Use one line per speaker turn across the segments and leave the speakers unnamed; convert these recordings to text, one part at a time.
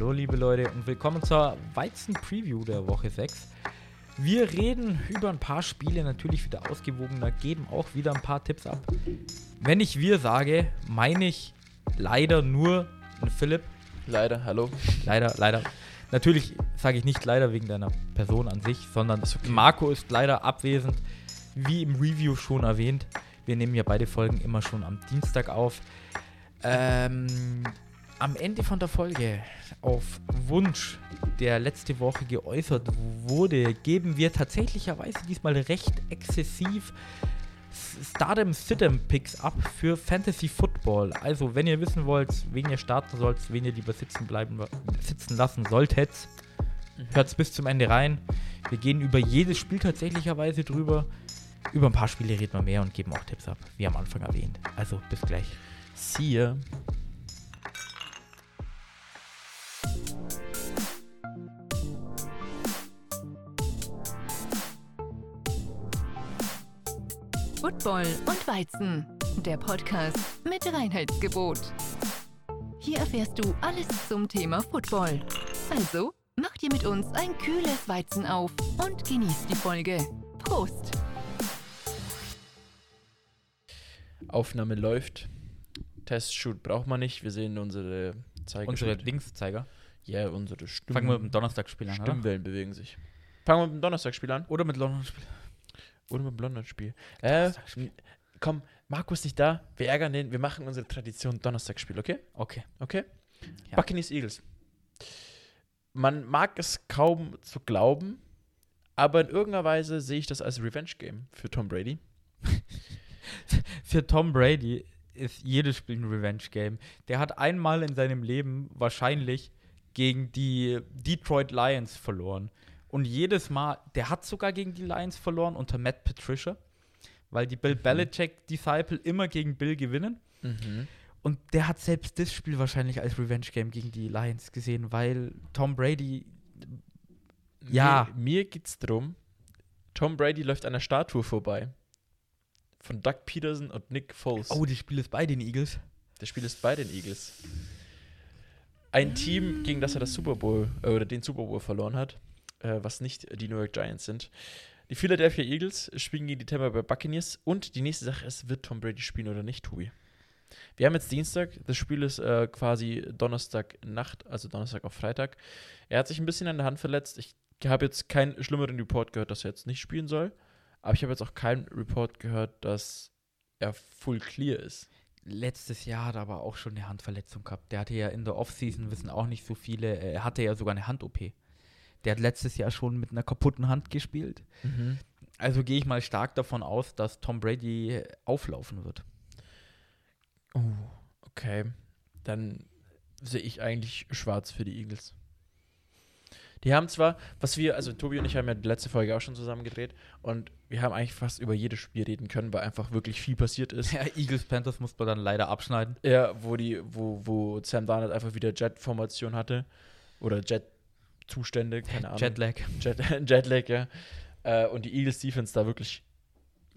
Hallo liebe Leute und willkommen zur Weizen-Preview der Woche 6. Wir reden über ein paar Spiele, natürlich wieder ausgewogener, geben auch wieder ein paar Tipps ab. Wenn ich wir sage, meine ich leider nur Philipp.
Leider, hallo.
Leider, leider. Natürlich sage ich nicht leider wegen deiner Person an sich, sondern
okay.
Marco ist leider abwesend, wie im Review schon erwähnt. Wir nehmen ja beide Folgen immer schon am Dienstag auf. Ähm, am Ende von der Folge, auf Wunsch, der letzte Woche geäußert wurde, geben wir tatsächlicherweise diesmal recht exzessiv Stardom Sitem Picks ab für Fantasy Football. Also, wenn ihr wissen wollt, wen ihr starten sollt, wen ihr lieber sitzen bleiben sitzen lassen solltet, hört bis zum Ende rein. Wir gehen über jedes Spiel tatsächlicherweise drüber. Über ein paar Spiele reden wir mehr und geben auch Tipps ab, wie am Anfang erwähnt. Also, bis gleich.
See ya.
Football und Weizen, der Podcast mit Reinheitsgebot. Hier erfährst du alles zum Thema Football. Also, mach dir mit uns ein kühles Weizen auf und genieß die Folge. Prost!
Aufnahme läuft. Testshoot braucht man nicht. Wir sehen unsere Zeiger.
Unsere Dingszeiger.
Ja, unsere Stimmen.
Fangen wir mit dem Donnerstagsspiel an, oder?
Stimmwellen bewegen sich. Fangen wir mit dem Donnerstagsspiel an.
Oder mit London-Spiel.
Oder mit dem London-Spiel. Äh, komm, Markus nicht da. Wir ärgern den. Wir machen unsere Tradition Donnerstagsspiel, okay?
Okay.
Okay?
Ja.
Buccaneers Eagles. Man mag es kaum zu glauben, aber in irgendeiner Weise sehe ich das als Revenge-Game für Tom Brady.
Für Tom Brady ist jedes Spiel ein Revenge-Game. Der hat einmal in seinem Leben wahrscheinlich gegen die Detroit Lions verloren. Und jedes Mal, der hat sogar gegen die Lions verloren unter Matt Patricia, weil die Bill Belichick-Disciple immer gegen Bill gewinnen. Und der hat selbst das Spiel wahrscheinlich als Revenge-Game gegen die Lions gesehen, weil Tom Brady, Ja.
Mir, mir geht's drum. Tom Brady läuft an der Statue vorbei. Von Doug Peterson und Nick Foles.
oh, das Spiel ist bei den Eagles.
Das Spiel ist bei den Eagles. Ein Team, gegen das er das Super Bowl äh, oder den Super Bowl verloren hat, äh, was nicht die New York Giants sind. Die Philadelphia Eagles spielen gegen die Tampa Bay Buccaneers und die nächste Sache ist, wird Tom Brady spielen oder nicht, Tobi? Wir haben jetzt Dienstag, das Spiel ist äh, quasi Donnerstag Nacht, also Donnerstag auf Freitag. Er hat sich ein bisschen an der Hand verletzt. Ich habe jetzt keinen schlimmeren Report gehört, dass er jetzt nicht spielen soll. Aber ich habe jetzt auch keinen Report gehört, dass er full clear ist.
Letztes Jahr hat er aber auch schon eine Handverletzung gehabt. Der hatte ja in der Offseason, wissen auch nicht so viele, äh, er hatte ja sogar eine Hand-OP. Der hat letztes Jahr schon mit einer kaputten Hand gespielt. Also gehe ich mal stark davon aus, dass Tom Brady auflaufen wird.
Oh, okay. Dann sehe ich eigentlich schwarz für die Eagles. Die haben zwar, was wir, also Tobi und ich haben ja die letzte Folge auch schon zusammen gedreht und wir haben eigentlich fast über jedes Spiel reden können, weil einfach wirklich viel passiert ist.
Ja, Eagles Panthers muss man dann leider abschneiden.
Ja, wo die, wo, wo Sam Darnold einfach wieder Jet-Formation hatte. Oder Jet-Zustände, keine Ahnung.
Jetlag.
Jet, Jetlag, ja. Äh, und die Eagles Defense da wirklich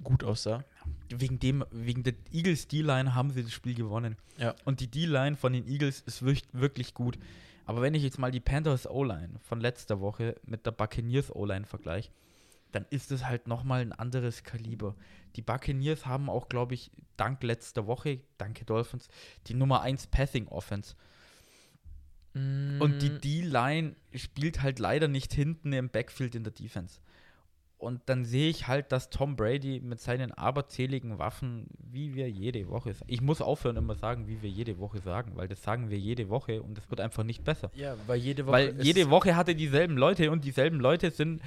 gut aussah.
Wegen dem, wegen der Eagles D-Line haben sie das Spiel gewonnen.
Ja.
Und die D-Line von den Eagles ist wirklich, wirklich gut. Aber wenn ich jetzt mal die Panthers O-Line von letzter Woche mit der Buccaneers O-Line vergleiche, dann ist es halt nochmal ein anderes Kaliber. Die Buccaneers haben auch, glaube ich, dank letzter Woche, danke Dolphins, die Nummer 1 Passing Offense. Und die D-Line spielt halt leider nicht hinten im Backfield in der Defense. Und dann sehe ich halt, dass Tom Brady mit seinen aberzähligen Waffen, wie wir jede Woche, ich muss aufhören immer sagen, wie wir jede Woche sagen, weil das sagen wir jede Woche und es wird einfach nicht besser.
Ja, weil jede Woche.
Weil jede Woche hatte dieselben Leute und dieselben Leute sind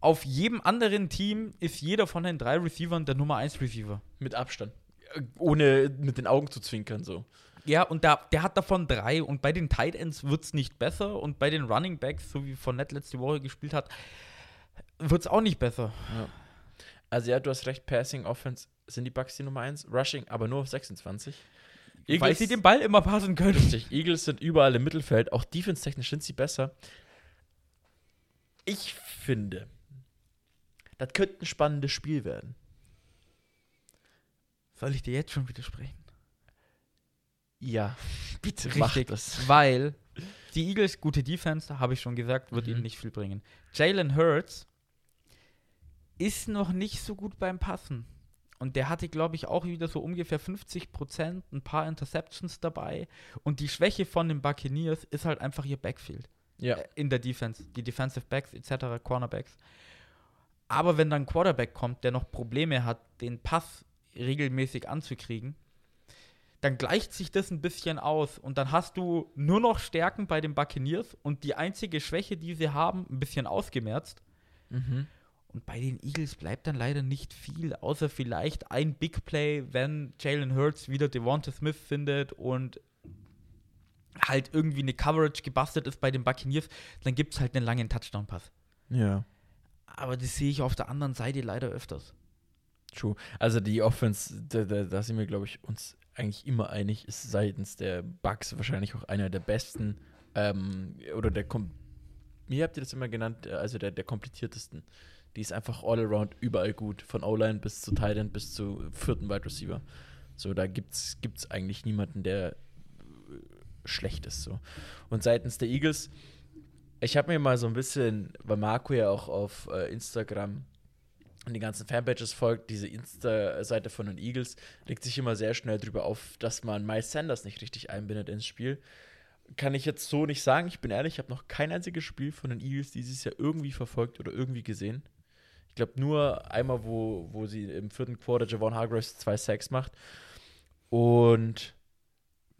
auf jedem anderen Team ist jeder von den drei Receivern der Nummer 1 Receiver.
Mit Abstand. Äh, Ohne mit den Augen zu zwinkern, so.
Ja, und da, der hat davon drei und bei den Tight Ends wird es nicht besser und bei den Running Backs, so wie Fournette letzte Woche gespielt hat, wird es auch nicht besser.
Also, ja, du hast recht, Passing, Offense sind die Bucks die Nummer 1, Rushing aber nur auf 26.
weil sie den Ball immer passen können.
Richtig, Eagles sind überall im Mittelfeld, auch defense-technisch sind sie besser. Ich finde, das könnte ein spannendes Spiel werden.
Soll ich dir jetzt schon widersprechen?
Ja, bitte
Richtig,
das.
weil Die Eagles, gute Defense, habe ich schon gesagt, wird
Mhm.
ihnen nicht viel bringen. Jalen Hurts ist noch nicht so gut beim Passen. Und der hatte, glaube ich, auch wieder so ungefähr 50 Prozent, ein paar Interceptions dabei. Und die Schwäche von den Buccaneers ist halt einfach ihr Backfield
Ja.
äh, in der Defense, die Defensive Backs etc., Cornerbacks. Aber wenn dann ein Quarterback kommt, der noch Probleme hat, den Pass regelmäßig anzukriegen, dann gleicht sich das ein bisschen aus und dann hast du nur noch Stärken bei den Buccaneers und die einzige Schwäche, die sie haben, ein bisschen ausgemerzt.
Mhm.
Und bei den Eagles bleibt dann leider nicht viel, außer vielleicht ein Big Play, wenn Jalen Hurts wieder Devonta Smith findet und halt irgendwie eine Coverage gebastelt ist bei den Buccaneers, dann gibt es halt einen langen Touchdown-Pass.
Ja.
Aber das sehe ich auf der anderen Seite leider öfters.
True. Also die Offense, da, da, da sind wir, glaube ich, uns eigentlich immer einig, ist seitens der Bucks wahrscheinlich auch einer der besten ähm, oder der, wie habt ihr das immer genannt, also der, der kompliziertesten. Die ist einfach all around überall gut, von O-Line bis zu Tight bis zu vierten Wide Receiver. So, da gibt's, gibt's eigentlich niemanden, der äh, schlecht ist. So. Und seitens der Eagles, ich habe mir mal so ein bisschen, weil Marco ja auch auf äh, Instagram und die ganzen Fanpages folgt, diese Insta-Seite von den Eagles, legt sich immer sehr schnell drüber auf, dass man Miles Sanders nicht richtig einbindet ins Spiel. Kann ich jetzt so nicht sagen. Ich bin ehrlich, ich habe noch kein einziges Spiel von den Eagles dieses Jahr irgendwie verfolgt oder irgendwie gesehen. Ich glaube nur einmal, wo, wo sie im vierten Quarter Javon Hargraves zwei Sacks macht. Und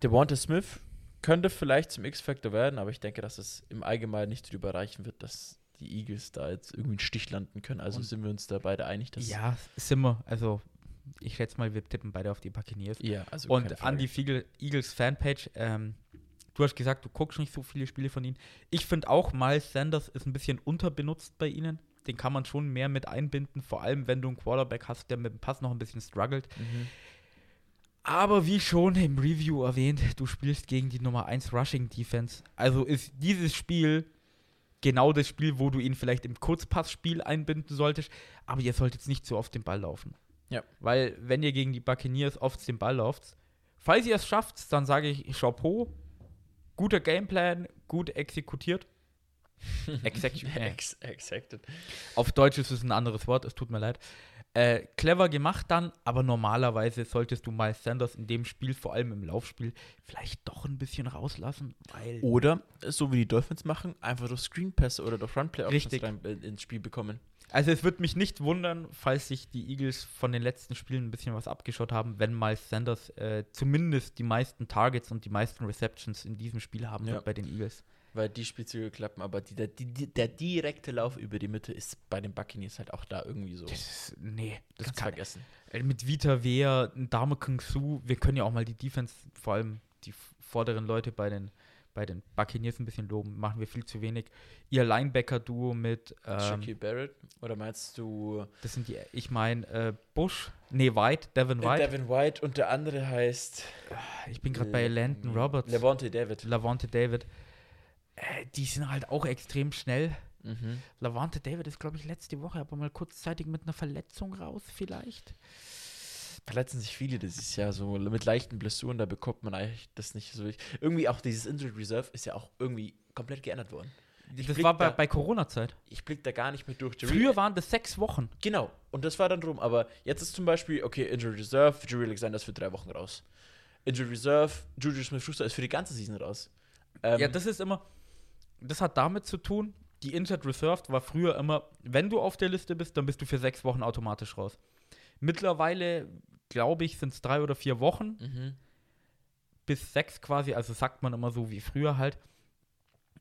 Devonta Smith könnte vielleicht zum X-Factor werden, aber ich denke, dass es im Allgemeinen nicht drüber reichen wird, dass die Eagles da jetzt irgendwie einen Stich landen können. Also
Und-
sind wir uns da beide einig, dass
ja, sind wir. Also, ich schätze mal, wir tippen beide auf die Buccaneers.
ja also
Und an die Eagles Fanpage, ähm, du hast gesagt, du guckst nicht so viele Spiele von ihnen. Ich finde auch, Miles Sanders ist ein bisschen unterbenutzt bei ihnen. Den kann man schon mehr mit einbinden, vor allem wenn du einen Quarterback hast, der mit dem Pass noch ein bisschen struggelt.
Mhm.
Aber wie schon im Review erwähnt, du spielst gegen die Nummer 1 Rushing Defense. Also ist dieses Spiel genau das Spiel, wo du ihn vielleicht im Kurzpassspiel einbinden solltest, aber ihr solltet jetzt nicht zu oft den Ball laufen.
Ja.
Weil, wenn ihr gegen die Buccaneers oft den Ball lauft, falls ihr es schafft, dann sage ich Chapeau, guter Gameplan, gut exekutiert. Execu äh,
Ex
auf Deutsch ist es ein anderes Wort, es tut mir leid. Äh, clever gemacht dann, aber normalerweise solltest du Miles Sanders in dem Spiel, vor allem im Laufspiel, vielleicht doch ein bisschen rauslassen, weil
Oder, so wie die Dolphins machen, einfach durch Screen Pass oder durch Run Play Options
Richtig.
rein äh, ins Spiel bekommen.
Also es wird mich nicht wundern, falls sich die Eagles von den letzten Spielen ein bisschen was abgeschaut haben, wenn Miles Sanders äh, zumindest die meisten Targets und die meisten Receptions in diesem Spiel haben
Ja.
wird bei den Eagles.
Weil die Spielzüge klappen, aber die, der, die, der direkte Lauf über die Mitte ist bei den Buccaneers halt auch da irgendwie so.
Das ist, nee, das
Kannst
kann,
vergessen.
äh, mit Vita Wehr, Dame Kung Su, wir können ja auch mal die Defense, vor allem die vorderen Leute bei den, bei den Buccaneers ein bisschen loben, machen wir viel zu wenig. Ihr Linebacker-Duo mit, ähm,
Shaquille Barrett? Oder meinst du
das sind die, ich meine, äh, Bush, nee, White, Devin
äh,
White.
Devin White und der andere heißt
ich bin gerade bei Landon Roberts.
Levante David.
Lavonte David. Äh, die sind halt auch extrem schnell.
Mhm.
Lavonte David ist, glaube ich, letzte Woche aber mal kurzzeitig mit einer Verletzung raus, vielleicht.
Verletzen sich viele dieses Jahr so mit leichten Blessuren, da bekommt man eigentlich das nicht so. Irgendwie auch dieses Injured Reserve ist ja auch irgendwie komplett geändert worden. Ich
das war bei,
da-
bei Corona-Zeit.
Ich blick da gar nicht mehr durch.
Früher waren das sechs Wochen.
Genau, und das war dann drum. Aber jetzt ist zum Beispiel, okay, Injured Reserve, Jerry Alexander ist für drei Wochen raus. Injured Reserve, Juju Smith-Schuster ist für die ganze Season raus. Ähm,
Ja, das ist immer, das hat damit zu tun, die Injured Reserved war früher immer, wenn du auf der Liste bist, dann bist du für sechs Wochen automatisch raus. Mittlerweile, glaube ich, sind es drei oder vier Wochen
mhm.
bis sechs quasi, also sagt man immer so wie früher halt.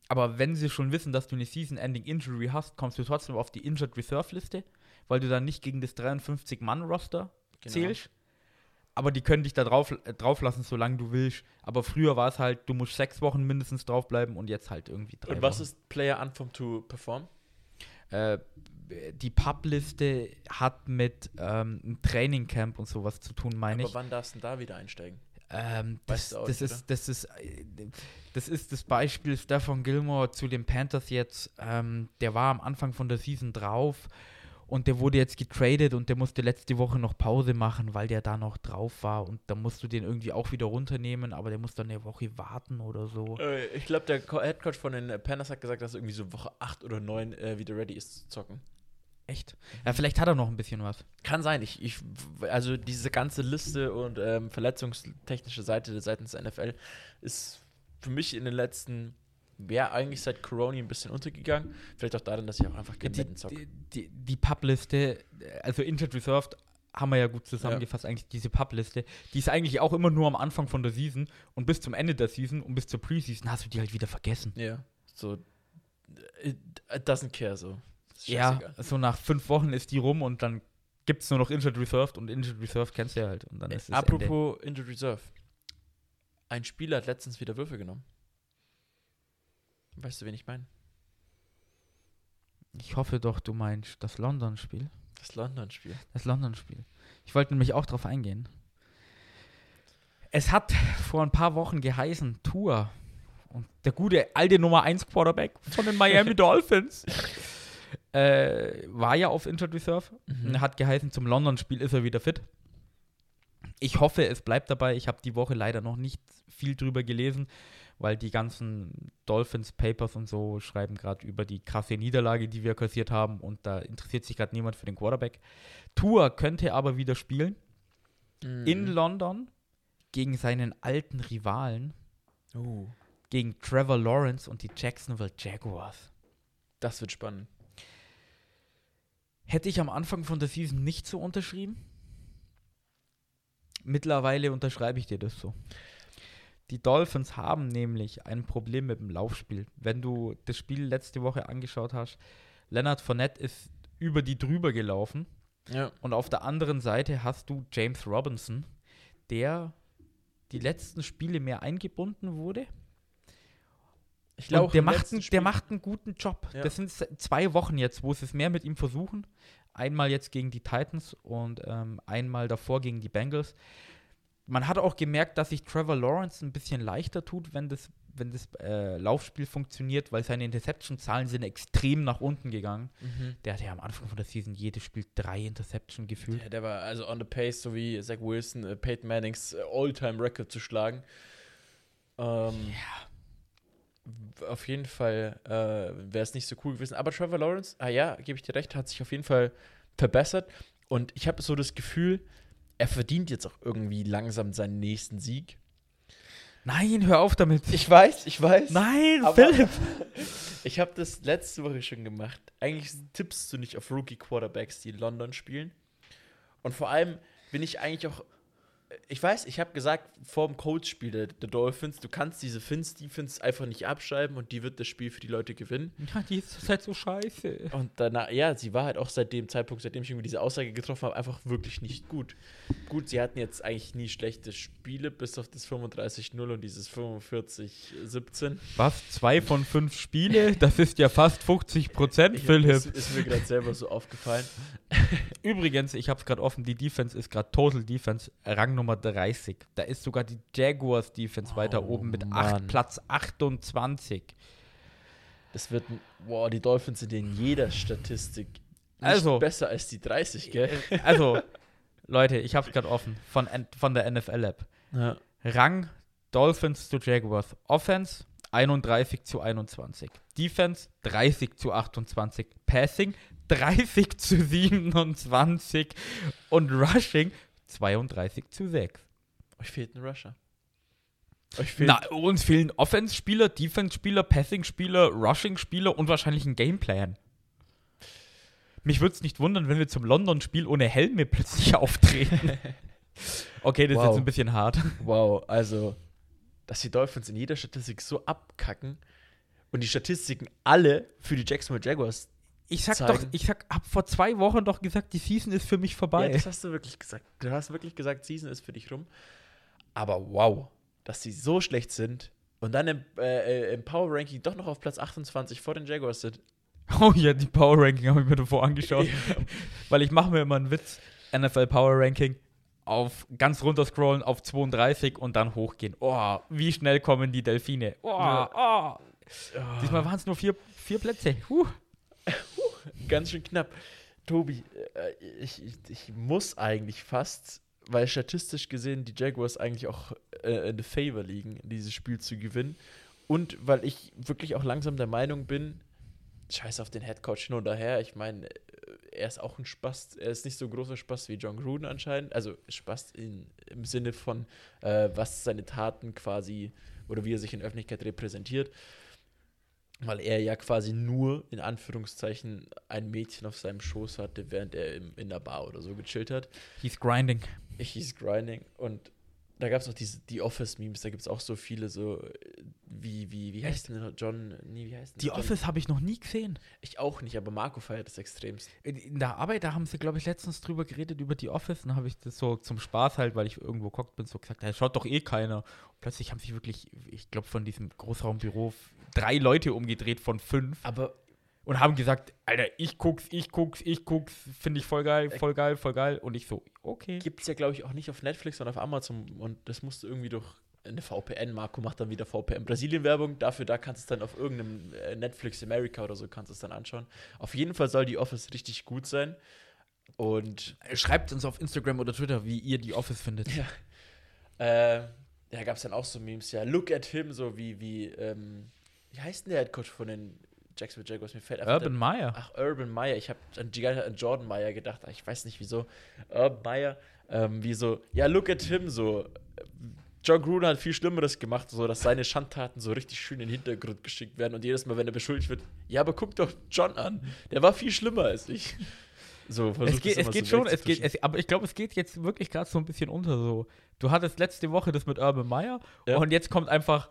Aber wenn sie schon wissen, dass du eine Season-Ending Injury hast, kommst du trotzdem auf die Injured Reserve-Liste, weil du dann nicht gegen das 53-Mann-Roster
Genau.
zählst. Aber die können dich da drauf, äh, drauf lassen, solange du willst. Aber früher war es halt, du musst sechs Wochen mindestens draufbleiben und jetzt halt irgendwie drei
Und was
Wochen.
ist Player Unformed to Perform?
Äh, die Pub-Liste hat mit ähm, einem Trainingcamp und sowas zu tun, meine
Aber
ich.
wann darfst du denn da wieder einsteigen?
Ähm, das,
Weißt du auch
das,
nicht,
ist, das, ist, äh, das ist das Beispiel Stefan Gilmore zu den Panthers jetzt. Ähm, der war am Anfang von der Season drauf Und der wurde jetzt getradet und der musste letzte Woche noch Pause machen, weil der da noch drauf war. Und da musst du den irgendwie auch wieder runternehmen, aber der muss dann eine Woche warten oder so.
Äh, ich glaube, der Co- Headcoach von den äh, Panthers hat gesagt, dass er irgendwie so Woche 8 oder 9 äh, wieder ready ist zu zocken.
Echt? Ja, vielleicht hat er noch ein bisschen was.
Kann sein. Ich, ich, also diese ganze Liste und ähm, verletzungstechnische Seite seitens NFL ist für mich in den letzten, wäre eigentlich seit Corona ein bisschen untergegangen. Vielleicht auch darin, dass ich auch einfach keinen
Die,
Madden zocke.
die, die, die Pub-Liste, also Injured Reserved, haben wir ja gut zusammengefasst, eigentlich diese Pub-Liste. Die ist eigentlich auch immer nur am Anfang von der Season und bis zum Ende der Season und bis zur Preseason hast du die halt wieder vergessen.
Ja, so. It, it doesn't care so. Ist
Ja, so nach fünf Wochen ist die rum und dann gibt es nur noch Injured Reserved und Injured Reserved kennst du ja halt. Und dann ist es Ende.
Apropos Injured Reserve. Ein Spieler hat letztens wieder Würfe genommen. Weißt du, wen ich meine?
Ich hoffe doch, du meinst das London-Spiel.
Das London-Spiel.
Das London-Spiel. Ich wollte nämlich auch drauf eingehen. Es hat vor ein paar Wochen geheißen, Tour. Und der gute alte Nummer 1 Quarterback von den Miami Dolphins äh, war ja auf Injured Reserve.
Mhm.
Hat geheißen, zum London-Spiel ist er wieder fit. Ich hoffe, es bleibt dabei. Ich habe die Woche leider noch nicht viel drüber gelesen, weil die ganzen Dolphins-Papers und so schreiben gerade über die krasse Niederlage, die wir kassiert haben und da interessiert sich gerade niemand für den Quarterback. Tour könnte aber wieder spielen
Mhm.
in London gegen seinen alten Rivalen,
Oh,
gegen Trevor Lawrence und die Jacksonville Jaguars.
das wird spannend.
Hätte ich am Anfang von der Season nicht so unterschrieben. Mittlerweile unterschreibe ich dir das so. Die Dolphins haben nämlich ein Problem mit dem Laufspiel. Wenn du das Spiel letzte Woche angeschaut hast, Leonard Fournette ist über die drüber gelaufen
Ja.
und auf der anderen Seite hast du James Robinson, der die letzten Spiele mehr eingebunden wurde.
Ich
Und der macht, einen, der macht einen guten Job.
Ja.
Das sind zwei Wochen jetzt, wo sie es mehr mit ihm versuchen. Einmal jetzt gegen die Titans und ähm, einmal davor gegen die Bengals. Man hat auch gemerkt, dass sich Trevor Lawrence ein bisschen leichter tut, wenn das, wenn das äh, Laufspiel funktioniert, weil seine Interception-Zahlen sind extrem nach unten gegangen.
Mhm.
Der hatte ja am Anfang von der Season jedes Spiel drei Interception gefühlt.
Ja, der war also on the pace, so wie Zach Wilson, äh, Peyton Mannings äh, All-Time-Record zu schlagen. Ähm, w- Auf jeden Fall äh, wäre es nicht so cool gewesen. Aber Trevor Lawrence, ah ja, gebe ich dir recht, hat sich auf jeden Fall verbessert. Und ich habe so das Gefühl, er verdient jetzt auch irgendwie langsam seinen nächsten Sieg.
Nein, hör auf damit.
Ich weiß, ich weiß.
Nein, Philipp.
Ich habe das letzte Woche schon gemacht. Eigentlich tippst du nicht auf Rookie-Quarterbacks, die in London spielen. Und vor allem bin ich eigentlich auch. Ich weiß, ich habe gesagt, vor dem Coach-Spiel der, der Dolphins, du kannst diese Fins-Defense einfach nicht abschreiben und die wird das Spiel für die Leute gewinnen.
Ja, die ist halt so scheiße.
Und danach, ja, sie war halt auch seit dem Zeitpunkt, seitdem ich irgendwie diese Aussage getroffen habe, einfach wirklich nicht gut. Gut, sie hatten jetzt eigentlich nie schlechte Spiele, bis auf das 35-0 und dieses 45-17.
Was? Zwei von fünf Spiele? Das ist ja fast 50 Prozent, Philipp.
Ist, ist mir gerade selber so aufgefallen.
Übrigens, ich habe es gerade offen, die Defense ist gerade Total Defense, Rang Nummer 30. Da ist sogar die Jaguars Defense weiter
Oh,
oben mit
Mann.
acht, Platz 28.
Das wird, boah, die Dolphins sind in jeder Statistik
Also-
besser als die 30, gell?
Also, Leute, ich habe es gerade offen von, von der NFL App.
Ja.
Rang Dolphins zu Jaguars. Offense 31 zu 21. Defense 30 zu 28. Passing 30 zu 27. Und Rushing 32 zu 6.
Euch fehlt ein Rusher. Euch fehlt.
Na, uns fehlen Offense-Spieler, Defense-Spieler, Passing-Spieler, Rushing-Spieler und wahrscheinlich ein Gameplan. Mich würde es nicht wundern, wenn wir zum London-Spiel ohne Helme plötzlich auftreten. okay, das ist
Wow.
jetzt ein bisschen hart.
Wow, also, dass die Dolphins in jeder Statistik so abkacken und die Statistiken alle für die Jacksonville Jaguars.
Ich sag
Zeigen.
doch, ich sag, hab vor zwei Wochen doch gesagt, die Season ist für mich
Ja,
vorbei.
das hast du wirklich gesagt. Du hast wirklich gesagt, Season ist für dich rum. Aber wow, dass sie so schlecht sind und dann im, äh, äh, im Power Ranking doch noch auf Platz 28 vor den Jaguars sind.
oh ja, die Power Ranking habe ich mir davor angeschaut. Weil ich mache mir immer einen Witz. NFL Power Ranking auf ganz runter scrollen auf 32 und dann hochgehen. Oh, wie schnell kommen die Delfine. Oh,
Ja.
oh. Diesmal waren es nur vier, vier Plätze. Huh.
Ganz schön knapp. Tobi, äh, ich, ich, ich muss eigentlich fast, weil statistisch gesehen die Jaguars eigentlich auch äh, in the favor liegen, dieses Spiel zu gewinnen. Und weil ich wirklich auch langsam der Meinung bin, scheiß auf den Headcoach hin und her. Ich meine, äh, er ist auch ein Spaß. Er ist nicht so großer Spaß wie John Gruden anscheinend. Also Spaß in, im Sinne von, äh, was seine Taten quasi oder wie er sich in Öffentlichkeit repräsentiert. Weil er ja quasi nur in Anführungszeichen ein Mädchen auf seinem Schoß hatte, während er im, in der Bar oder so gechillt hat.
He's grinding.
Ich hieß Grinding und da gab es auch diese die Office-Memes, da gibt es auch so viele, so wie, wie, wie heißt denn John? Nee, wie heißt denn
Die
John?
Office habe ich noch nie gesehen.
Ich auch nicht, aber Marco feiert das extremst.
In, der Arbeit, da haben sie, glaube ich, letztens drüber geredet, über die Office. Dann habe ich das so zum Spaß halt, weil ich irgendwo geguckt bin, so gesagt, da schaut doch eh keiner. Und plötzlich haben sich wirklich, ich glaube, von diesem Großraumbüro drei Leute umgedreht von fünf
Aber
und haben gesagt, Alter, ich guck's, ich guck's, ich guck's, finde ich voll geil, voll geil, voll geil. Und ich so, okay.
gibt es ja, glaube ich, auch nicht auf Netflix, sondern auf Amazon. Und das musst du irgendwie durch eine VPN. Marco macht dann wieder VPN Brasilien-Werbung. Dafür, da kannst du es dann auf irgendeinem äh, Netflix America oder so kannst du es dann anschauen. Auf jeden Fall soll die Office richtig gut sein. Und
Schreibt uns auf Instagram oder Twitter, wie ihr die Office findet.
Ja. äh, da gab es dann auch so Memes, ja, look at him, so wie, wie, ähm, wie heißt denn der Headcoach von den Jacksonville Jaguars? Mir fällt einfach
Urban Meyer.
Ach, Urban Meyer. Ich habe an, an Jordan Meyer gedacht. Ich weiß nicht wieso. Urban Meyer, ähm, wie so, ja, look at him, so. John Gruden hat viel Schlimmeres gemacht, so dass seine Schandtaten so richtig schön in den Hintergrund geschickt werden und jedes Mal, wenn er beschuldigt wird, ja, aber guck doch John an, der war viel schlimmer als ich. So,
Es geht, es geht
so
schon, es geht, es, aber ich glaube, es geht jetzt wirklich gerade so ein bisschen unter so. Du hattest letzte Woche das mit Urban Meyer
Ja.
und jetzt kommt einfach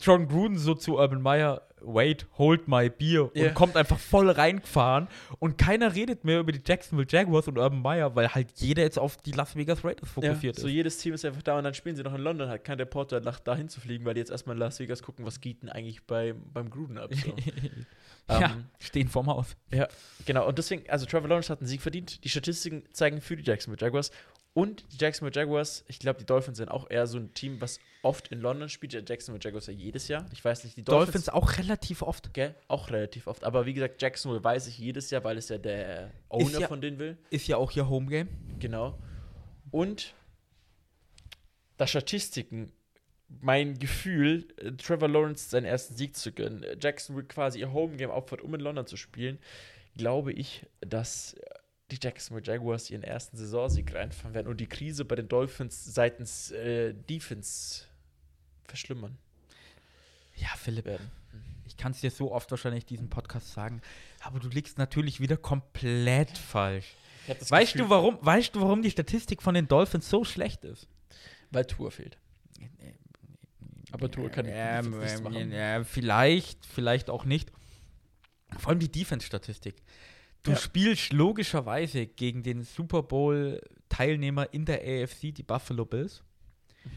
John Gruden so zu Urban Meyer, wait, hold my beer
Ja.
und kommt einfach voll reingefahren und keiner redet mehr über die Jacksonville Jaguars und Urban Meyer, weil halt jeder jetzt auf die Las Vegas Raiders
Ja,
fokussiert
so
ist.
jedes Team ist einfach da und dann spielen sie noch in London, hat kein Reporter nach dahin zu fliegen, weil die jetzt erstmal in Las Vegas gucken, was geht denn eigentlich bei, beim Gruden ab. So.
ja,
Ähm,
stehen vorm Haus.
Genau, und deswegen, also Trevor Lawrence hat einen Sieg verdient. Die Statistiken zeigen für die Jacksonville Jaguars. Und die Jacksonville Jaguars, ich glaube, die Dolphins sind auch eher so ein Team, was oft in London spielt. Die Jacksonville Jaguars ja jedes Jahr. Ich weiß nicht, die
Dolphins,
Dolphins,
auch relativ oft.
gell, auch relativ oft. Aber wie gesagt, Jacksonville weiß ich jedes Jahr, weil es ja der Owner
ja-
von denen will.
Ist ja auch ihr Homegame.
Genau. Und da Statistiken, mein Gefühl, äh, Trevor Lawrence seinen ersten Sieg zu gönnen, äh, Jacksonville quasi ihr Homegame opfert, um in London zu spielen, glaube ich, dass die Jacksonville Jaguars ihren ersten Saisonsieg reinfahren werden und die Krise bei den Dolphins seitens äh, Defense verschlimmern
Ja, Philipp,
werden.
ich kann es dir so oft wahrscheinlich diesen Podcast sagen, aber du liegst natürlich wieder komplett falsch. Weißt
Gefühl,
du, warum, weißt du, warum die Statistik von den Dolphins so schlecht ist?
Weil Tour fehlt. Aber Tour kann
ähm,
nichts
ähm,
machen.
ja, vielleicht, vielleicht auch nicht. Vor allem die Defense-Statistik. Du
Ja.
spielst logischerweise gegen den Super Bowl-Teilnehmer in der AFC, die Buffalo Bills.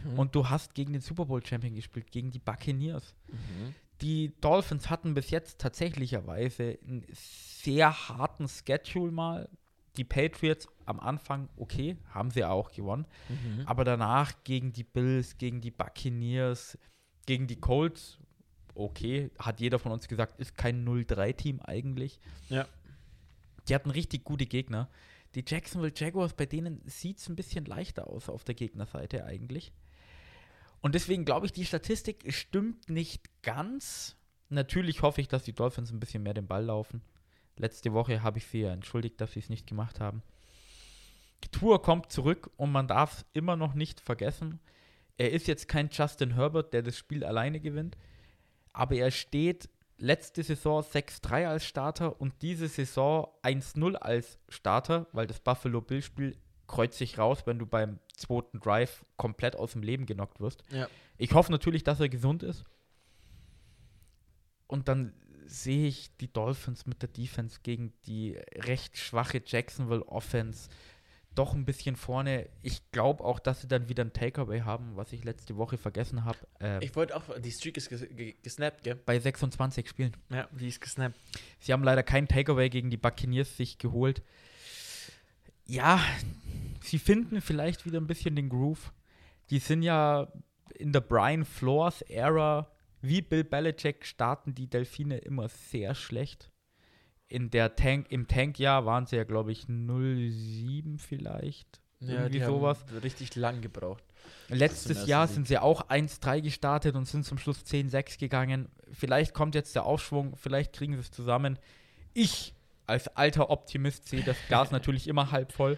Mhm.
Und du hast gegen den Super Bowl-Champion gespielt, gegen die Buccaneers.
Mhm.
Die Dolphins hatten bis jetzt tatsächlicherweise einen sehr harten Schedule mal. Die Patriots am Anfang, okay, haben sie auch gewonnen.
Mhm.
Aber danach gegen die Bills, gegen die Buccaneers, gegen die Colts, okay, hat jeder von uns gesagt, ist kein 0-3-Team eigentlich.
Ja.
Die hatten richtig gute Gegner. Die Jacksonville Jaguars, bei denen sieht es ein bisschen leichter aus auf der Gegnerseite eigentlich. Und deswegen glaube ich, die Statistik stimmt nicht ganz. Natürlich hoffe ich, dass die Dolphins ein bisschen mehr den Ball laufen. Letzte Woche habe ich sie ja entschuldigt, dass sie es nicht gemacht haben. Tour kommt zurück und man darf immer noch nicht vergessen, er ist jetzt kein Justin Herbert, der das Spiel alleine gewinnt, aber er steht letzte Saison 6-3 als Starter und diese Saison 1-0 als Starter, weil das Buffalo Bill-Spiel kreuzt sich raus, wenn du beim zweiten Drive komplett aus dem Leben genockt wirst.
Ja.
Ich hoffe natürlich, dass er gesund ist. Und dann sehe ich die Dolphins mit der Defense gegen die recht schwache Jacksonville Offense doch ein bisschen vorne. Ich glaube auch, dass sie dann wieder ein Takeaway haben, was ich letzte Woche vergessen habe. Äh,
Ich wollte auch, die Streak ist ges ge gesnappt, gell?
bei 26 Spielen.
Ja, die ist gesnappt.
Sie haben leider kein Takeaway gegen die Buccaneers sich geholt. Ja, sie finden vielleicht wieder ein bisschen den Groove. Die sind ja in der Brian Flores Ära, wie Bill Belichick, starten die Delfine immer sehr schlecht. In der Tank, im Tankjahr waren sie ja, glaube ich, 07 vielleicht. Irgendwie sowas.
Richtig lang gebraucht.
Letztes Jahr sind sie auch 1-3 gestartet und sind zum Schluss 10-6 gegangen. Vielleicht kommt jetzt der Aufschwung, vielleicht kriegen sie es zusammen. Ich als alter Optimist sehe das Glas natürlich immer halb voll.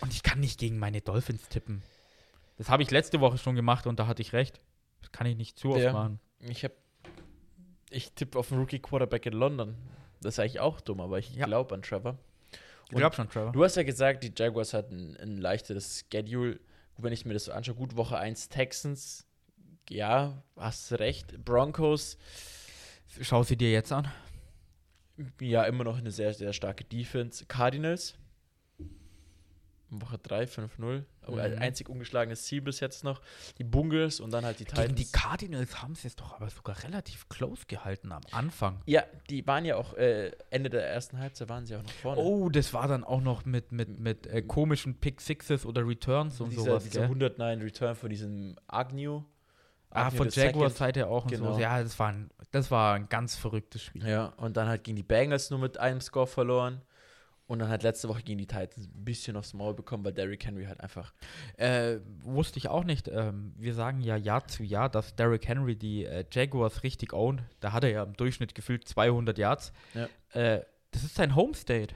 Und ich kann nicht gegen meine Dolphins tippen. Das habe ich letzte Woche schon gemacht und da hatte ich recht. Das kann ich nicht zu oft
Ja.
machen.
Ich habe ich tippe auf einen Rookie Quarterback in London. Das ist eigentlich auch dumm, aber ich
Ja.
glaube an Trevor.
Ich glaube schon, Trevor.
Du hast ja gesagt, die Jaguars hatten ein leichteres Schedule. Wenn ich mir das so anschaue, gut, Woche 1 Texans. Ja, hast recht. Broncos,
Schau sie dir jetzt an.
ja, immer noch eine sehr, sehr starke Defense. Cardinals, Woche 3, 5-0. Aber ein
Mhm.
einzig ungeschlagenes Ziel bis jetzt noch. Die Bungles und dann halt die
Gegen
Titans.
die Cardinals haben sie es doch aber sogar relativ close gehalten am Anfang.
ja, die waren ja auch, äh, Ende der ersten Halbzeit waren sie auch noch vorne.
Oh, das war dann auch noch mit, mit, mit äh, komischen Pick Sixes oder Returns und
dieser,
sowas,
dieser
gell?
109 Return von diesem Agnew.
Ah, von Jaguars. Seite auch und
Genau.
so. Ja, das war, ein, das war ein ganz verrücktes Spiel.
Ja, und dann halt gegen die Bengals nur mit einem Score verloren. Und dann halt letzte Woche gegen die Titans ein bisschen aufs Maul bekommen, weil Derrick Henry halt einfach.
Äh, wusste ich auch nicht. Ähm, wir sagen ja Jahr zu Jahr, dass Derrick Henry die äh, Jaguars richtig owned. Da hat er ja im Durchschnitt gefühlt 200 Yards.
Ja.
Äh, das ist sein Homestate.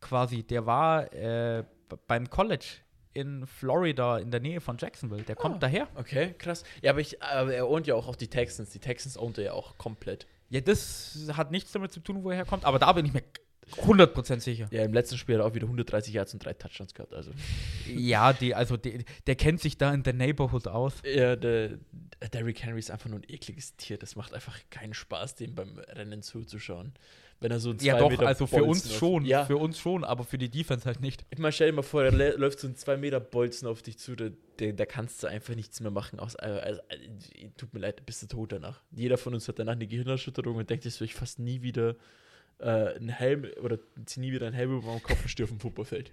Quasi. Der war äh, beim College in Florida in der Nähe von Jacksonville. Der kommt
Ah.
daher.
Okay, krass. Ja, aber, ich, aber er ownt ja auch, auch die Texans. Die Texans ownt er ja auch komplett.
Ja, das hat nichts damit zu tun, wo er herkommt, aber da bin ich mir 100% sicher.
Ja, im letzten Spiel hat er auch wieder 130 Yards und drei Touchdowns gehabt. Also,
Ja, die, also die, der kennt sich da in der Neighborhood aus.
ja, der, der Derrick Henry ist einfach nur ein ekliges Tier. Das macht einfach keinen Spaß, dem beim Rennen zuzuschauen. Wenn er so ein
Ja,
zwei
doch,
Meter
also für
Bolzen
uns schon.
Ja,
Für uns schon, aber für die Defense halt nicht.
Ich meine, stell dir mal vor, da lä- läuft so ein 2 Meter Bolzen auf dich zu, da, da, kannst du einfach nichts mehr machen. Aus, also, also, äh, tut mir leid, bist du tot danach. Jeder von uns hat danach eine Gehirnerschütterung und denkt sich so, ich fass nie wieder äh, einen Helm oder zieh nie wieder einen Helm über den Kopf und auf dem Fußballfeld.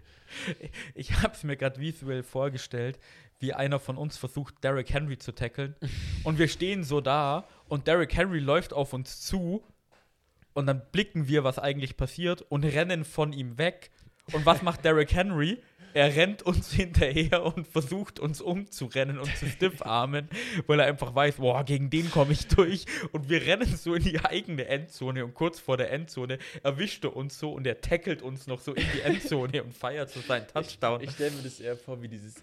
Ich habe es mir gerade visuell vorgestellt, wie einer von uns versucht, Derrick Henry zu tackeln. und wir stehen so da und Derrick Henry läuft auf uns zu und dann blicken wir, was eigentlich passiert und rennen von ihm weg. Und was macht Derrick Henry? Er rennt uns hinterher und versucht uns umzurennen und zu stiffarmen, weil er einfach weiß, boah, gegen den komme ich durch. Und wir rennen so in die eigene Endzone und kurz vor der Endzone erwischt er uns so und er tackelt uns noch so in die Endzone und feiert so seinen Touchdown.
Ich stelle mir das eher vor, wie dieses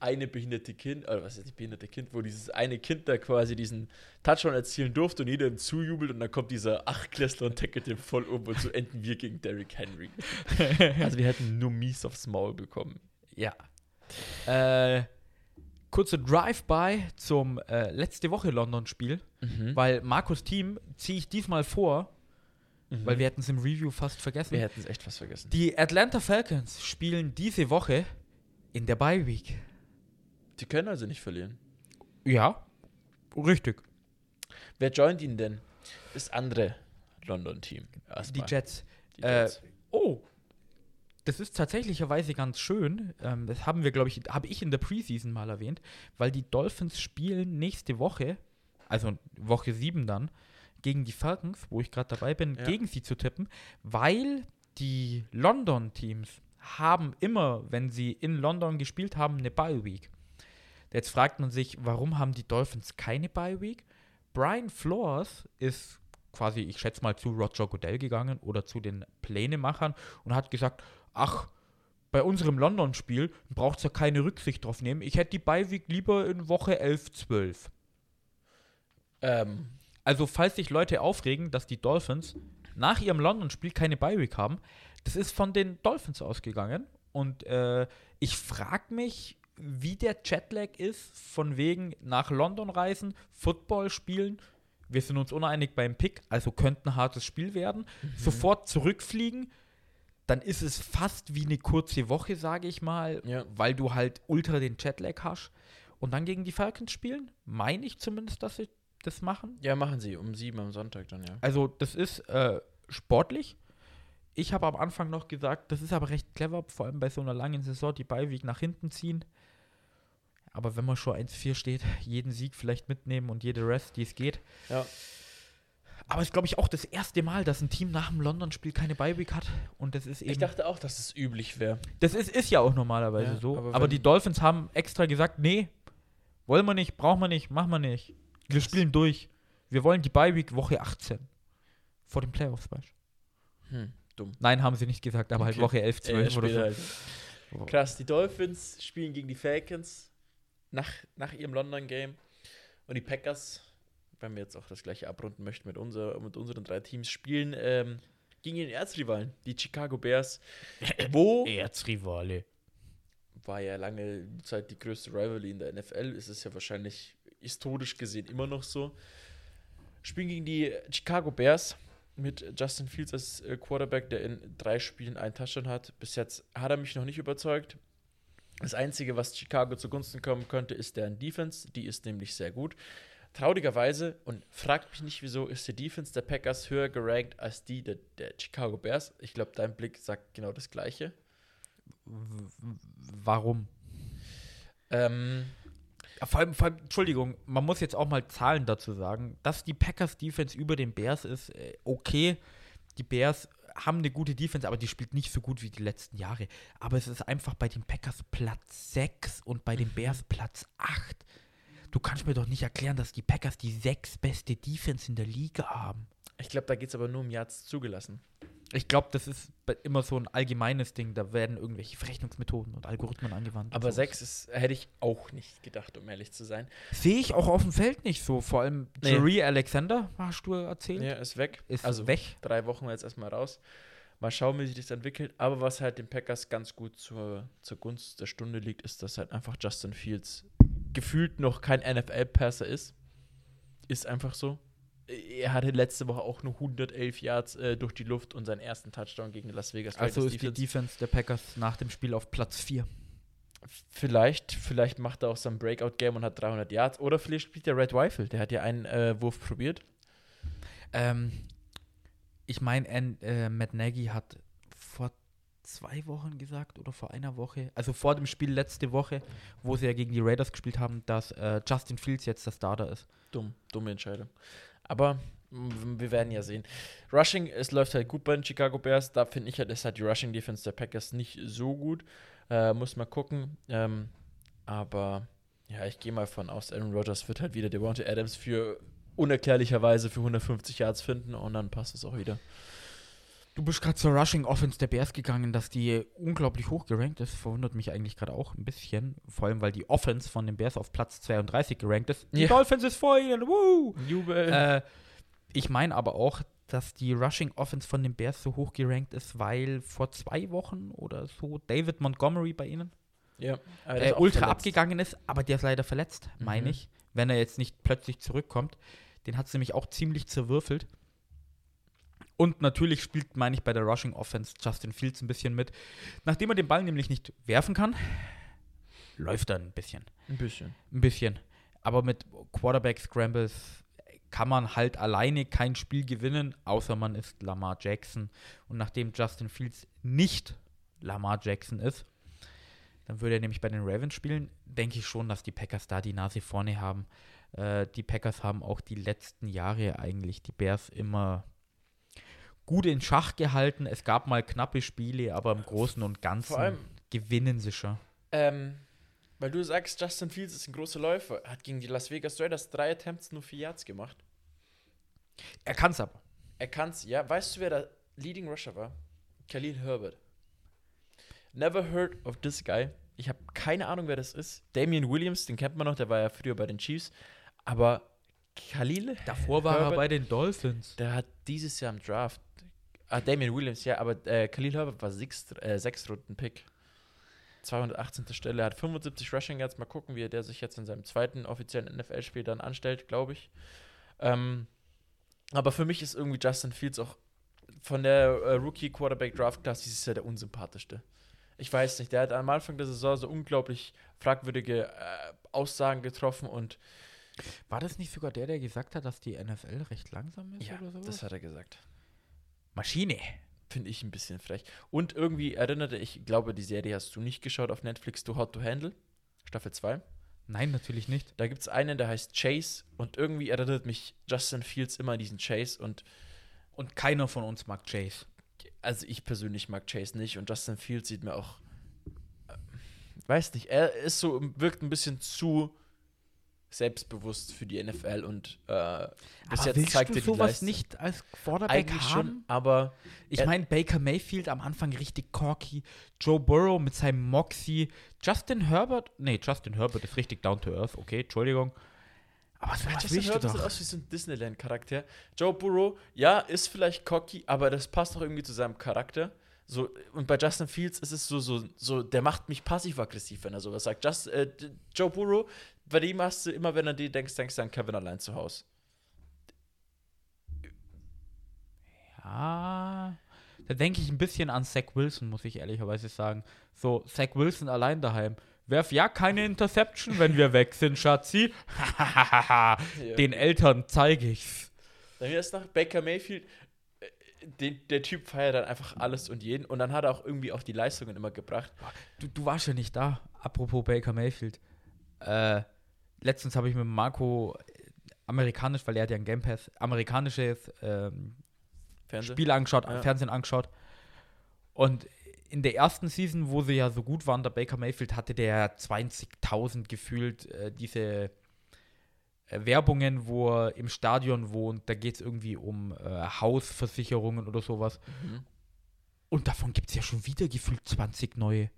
eine behinderte Kind, oder was ist das behinderte Kind, wo dieses eine Kind da quasi diesen Touchdown erzielen durfte und jeder ihm zujubelt und dann kommt dieser Achtklässler und tackelt den voll um und so enden wir gegen Derrick Henry. also wir hätten nur mies aufs Maul bekommen.
Ja. Äh, kurze Drive-by zum äh, letzte Woche London-Spiel,
Mhm.
weil Markus Team ziehe ich diesmal vor, weil wir hätten es im Review fast vergessen.
wir hätten es echt fast vergessen.
Die Atlanta Falcons spielen diese Woche in der Bye Week.
Die können also nicht verlieren.
Ja, richtig.
Wer joint ihn denn? Das andere London-Team.
Die. Jets.
Die
Äh,
Jets.
oh, das ist tatsächlicherweise ganz schön. Ähm, das haben wir, glaube ich, habe ich in der Preseason mal erwähnt, weil die Dolphins spielen nächste Woche, also Woche 7 dann, gegen die Falcons, wo ich gerade dabei bin,
Ja.
gegen sie zu tippen, weil die London-Teams haben immer, wenn sie in London gespielt haben, eine Bye Week. Jetzt fragt man sich, warum haben die Dolphins keine Bye Week? Brian Flores ist quasi, ich schätze mal, zu Roger Goodell gegangen oder zu den Plänemachern und hat gesagt, ach, bei unserem London-Spiel braucht es ja keine Rücksicht drauf nehmen. Ich hätte die Week lieber in Woche 11, 12.
Ähm,
Also, falls sich Leute aufregen, dass die Dolphins nach ihrem London-Spiel keine Bye-Week haben, das ist von den Dolphins ausgegangen. Und äh, ich frage mich, wie der Jetlag ist, von wegen nach London reisen, Football spielen. Wir sind uns uneinig beim Pick, also könnte ein hartes Spiel werden. Sofort zurückfliegen, dann ist es fast wie eine kurze Woche, sage ich mal,
Ja.
weil du halt ultra den Jetlag hast. Und dann gegen die Falcons spielen, meine ich zumindest, dass sie das machen.
ja, machen sie um sieben am Sonntag dann, ja.
Also das ist äh, sportlich. Ich habe am Anfang noch gesagt, das ist aber recht clever, vor allem bei so einer langen Saison, die Beiweg nach hinten ziehen. Aber wenn man schon 1-4 steht, jeden Sieg vielleicht mitnehmen und jede Rest, die es geht.
Ja.
Aber es ist, glaube ich, auch das erste Mal, dass ein Team nach dem London-Spiel keine Bye-Week hat. Und das ist eben.
Ich dachte auch, dass es üblich wäre.
das ist, ist ja auch normalerweise
Ja,
so.
aber
Aber, die Dolphins haben extra gesagt: Nee, wollen wir nicht, brauchen wir nicht, machen wir nicht. Wir spielen durch. Wir wollen die Bye-Week Woche 18. Vor den Playoffs, weißt du?
Hm, dumm.
Nein, haben sie nicht gesagt, aber halt
Okay.
Woche 11, 12
Äh,
oder so.
halt. Krass, die Dolphins spielen gegen die Falcons nach, nach ihrem London-Game. Und die Packers, wenn wir jetzt auch das gleiche abrunden möchten mit, unser, mit unseren drei Teams, spielen ähm, gegen ihren Erzrivalen, die Chicago Bears. Wo
Erzrivale.
war ja lange Zeit die größte Rivalry in der NFL, ist es ja wahrscheinlich historisch gesehen immer noch so. Spielen gegen die Chicago Bears mit Justin Fields als äh, Quarterback, der in drei Spielen einen Touchdown hat. Bis jetzt hat er mich noch nicht überzeugt. Das Einzige, was Chicago zugunsten kommen könnte, ist deren Defense. Die ist nämlich sehr gut. Traurigerweise, und fragt mich nicht, wieso, ist die Defense der Packers höher gerankt als die der, der Chicago Bears. Ich glaube, dein Blick sagt genau das Gleiche.
Warum?
Ähm,
Vor allem, vor allem, Entschuldigung, man muss jetzt auch mal Zahlen dazu sagen. Dass die Packers Defense über den Bears ist, äh, okay. Die Bears haben eine gute Defense, aber die spielt nicht so gut wie die letzten Jahre. Aber es ist einfach bei den Packers Platz 6 und bei den Bears Platz 8. Du kannst mir doch nicht erklären, dass die Packers die sechs beste Defense in der Liga haben.
Ich glaube, da geht es aber nur um Yards zugelassen.
Ich glaube, das ist immer so ein allgemeines Ding. Da werden irgendwelche Verrechnungsmethoden und Algorithmen angewandt.
Aber
sowas.
sechs ist, hätte ich auch nicht gedacht, um ehrlich zu sein.
Sehe ich auch auf dem Feld nicht so. Vor allem
Nee.
Jerry Alexander, hast du erzählt,
Ja, ist weg.
ist
also
weg.
drei Wochen jetzt erstmal raus. Mal schauen, wie sich das entwickelt. Aber was halt den Packers ganz gut zur, zur Gunst der Stunde liegt, ist, dass halt einfach Justin Fields gefühlt noch kein NFL-Passer ist. Ist einfach so. Er hatte letzte Woche auch nur 111 Yards äh, durch die Luft und seinen ersten Touchdown gegen Las Vegas
Also ist die Defense der Packers nach dem Spiel auf Platz 4.
Vielleicht, vielleicht macht er auch so ein Breakout-Game und hat 300 Yards. Oder vielleicht spielt der Red Rifle. Der hat ja einen äh, Wurf probiert.
Ähm, ich meine, äh, Matt Nagy hat vor zwei Wochen gesagt oder vor einer Woche, also vor dem Spiel letzte Woche, wo sie ja gegen die Raiders gespielt haben, dass äh, Justin Fields jetzt der Starter ist.
Dumm, dumme Entscheidung. Aber mm, wir werden ja sehen. Rushing, es läuft halt gut bei den Chicago Bears. Da finde ich halt, ist halt die Rushing Defense der Packers nicht so gut. Äh, muss mal gucken. Ähm, aber ja, ich gehe mal von aus, Aaron Rodgers wird halt wieder Devontae Adams für unerklärlicherweise für 150 Yards finden und dann passt es auch wieder.
Du bist gerade zur Rushing Offense der Bears gegangen, dass die unglaublich hoch gerankt ist. Verwundert mich eigentlich gerade auch ein bisschen. Vor allem, weil die Offense von den Bears auf Platz 32 gerankt ist. Die
Ja.
Dolphins ist vor ihnen. Woo!
Jubel.
Äh, ich meine aber auch, dass die Rushing Offense von den Bears so hoch gerankt ist, weil vor zwei Wochen oder so David Montgomery bei ihnen
ja,
äh, ultra
verletzt.
abgegangen ist, aber der ist leider verletzt, meine
Mhm.
ich. Wenn er jetzt nicht plötzlich zurückkommt. Den hat es nämlich auch ziemlich zerwürfelt. Und natürlich spielt, meine ich, bei der Rushing Offense Justin Fields ein bisschen mit. Nachdem er den Ball nämlich nicht werfen kann, läuft er ein bisschen.
Ein bisschen.
Ein bisschen. Aber mit Quarterback Scrambles kann man halt alleine kein Spiel gewinnen, außer man ist Lamar Jackson. Und nachdem Justin Fields nicht Lamar Jackson ist, dann würde er nämlich bei den Ravens spielen, denke ich schon, dass die Packers da die Nase vorne haben. Äh, die Packers haben auch die letzten Jahre eigentlich die Bears immer gut in Schach gehalten. Es gab mal knappe Spiele, aber im Großen und Ganzen
allem-
gewinnen sie schon.
Ähm, weil du sagst, Justin Fields ist ein großer Läufer. Hat gegen die Las Vegas Raiders drei Attempts nur vier Yards gemacht.
Er kann es aber.
Er kann's, ja. Weißt du, wer der Leading Rusher war? Khalil Herbert. Never heard of this guy. Ich habe keine Ahnung, wer das ist. Damian Williams, den kennt man noch, der war ja früher bei den Chiefs. Aber Khalil,
Davor war er
Herbert-
bei den Dolphins.
der hat dieses Jahr im Draft. Ah, Damian Williams, ja, aber äh, Khalil Herbert war sechs, äh, sechs Runden Pick. 218. Stelle, er hat 75 Rushing Yards. Mal gucken, wie der sich jetzt in seinem zweiten offiziellen NFL-Spiel dann anstellt, glaube ich. Ähm, aber für mich ist irgendwie Justin Fields auch von der äh, Rookie Quarterback Draft Class dieses Jahr der unsympathischste. Ich weiß nicht, der hat am Anfang der Saison so unglaublich fragwürdige äh, Aussagen getroffen und
War das nicht sogar der, der gesagt hat, dass die NFL recht langsam ist
ja,
oder so?
das hat er gesagt.
Maschine.
Finde ich ein bisschen frech. Und irgendwie erinnerte ich, glaube, die Serie hast du nicht geschaut auf Netflix, Too Hot to Handle, Staffel 2.
Nein, natürlich nicht.
Da gibt es einen, der heißt Chase und irgendwie erinnert mich Justin Fields immer an diesen Chase und
Und keiner von uns mag Chase.
also ich persönlich mag Chase nicht und Justin Fields sieht mir auch äh, weiß nicht, er ist so wirkt ein bisschen zu selbstbewusst für die NFL und äh, bis
Aber
jetzt zeigt
du
er die
sowas
Leistung.
nicht als Quarterback
eigentlich
haben?
schon, aber
Ich meine, Baker Mayfield am Anfang richtig cocky, Joe Burrow mit seinem Moxie, Justin Herbert, nee, Justin Herbert ist richtig down to earth, okay, Entschuldigung. Aber so was
Justin Herbert sieht
doch?
aus wie so ein Disneyland-Charakter. Joe Burrow, ja, ist vielleicht cocky, aber das passt auch irgendwie zu seinem Charakter. So, und bei Justin Fields ist es so, so, so der macht mich passiv-aggressiv, wenn er sowas sagt. Just, äh, Joe Burrow, bei dem hast du immer, wenn du an die denkst, denkst du an Kevin allein zu Hause.
Ja, da denke ich ein bisschen an Zach Wilson, muss ich ehrlicherweise sagen. So, Zach Wilson allein daheim. Werf ja keine Interception, wenn wir weg sind, Schatzi. Den Eltern zeige ich's.
Dann ist nach Baker Mayfield, den, der Typ feiert dann einfach alles und jeden und dann hat er auch irgendwie auch die Leistungen immer gebracht.
Du, du warst ja nicht da. Apropos Baker Mayfield. Äh, letztens habe ich mit Marco äh, amerikanisch, weil er hat ja ein Game Pass, amerikanisches ähm,
Fernsehen.
Spiel angeschaut,
Ja.
Fernsehen angeschaut. Und in der ersten Season, wo sie ja so gut waren, der Baker Mayfield hatte der 20.000 gefühlt äh, diese Werbungen, wo er im Stadion wohnt. Da geht es irgendwie um äh, Hausversicherungen oder sowas.
Mhm.
Und davon gibt es ja schon wieder gefühlt 20 neue.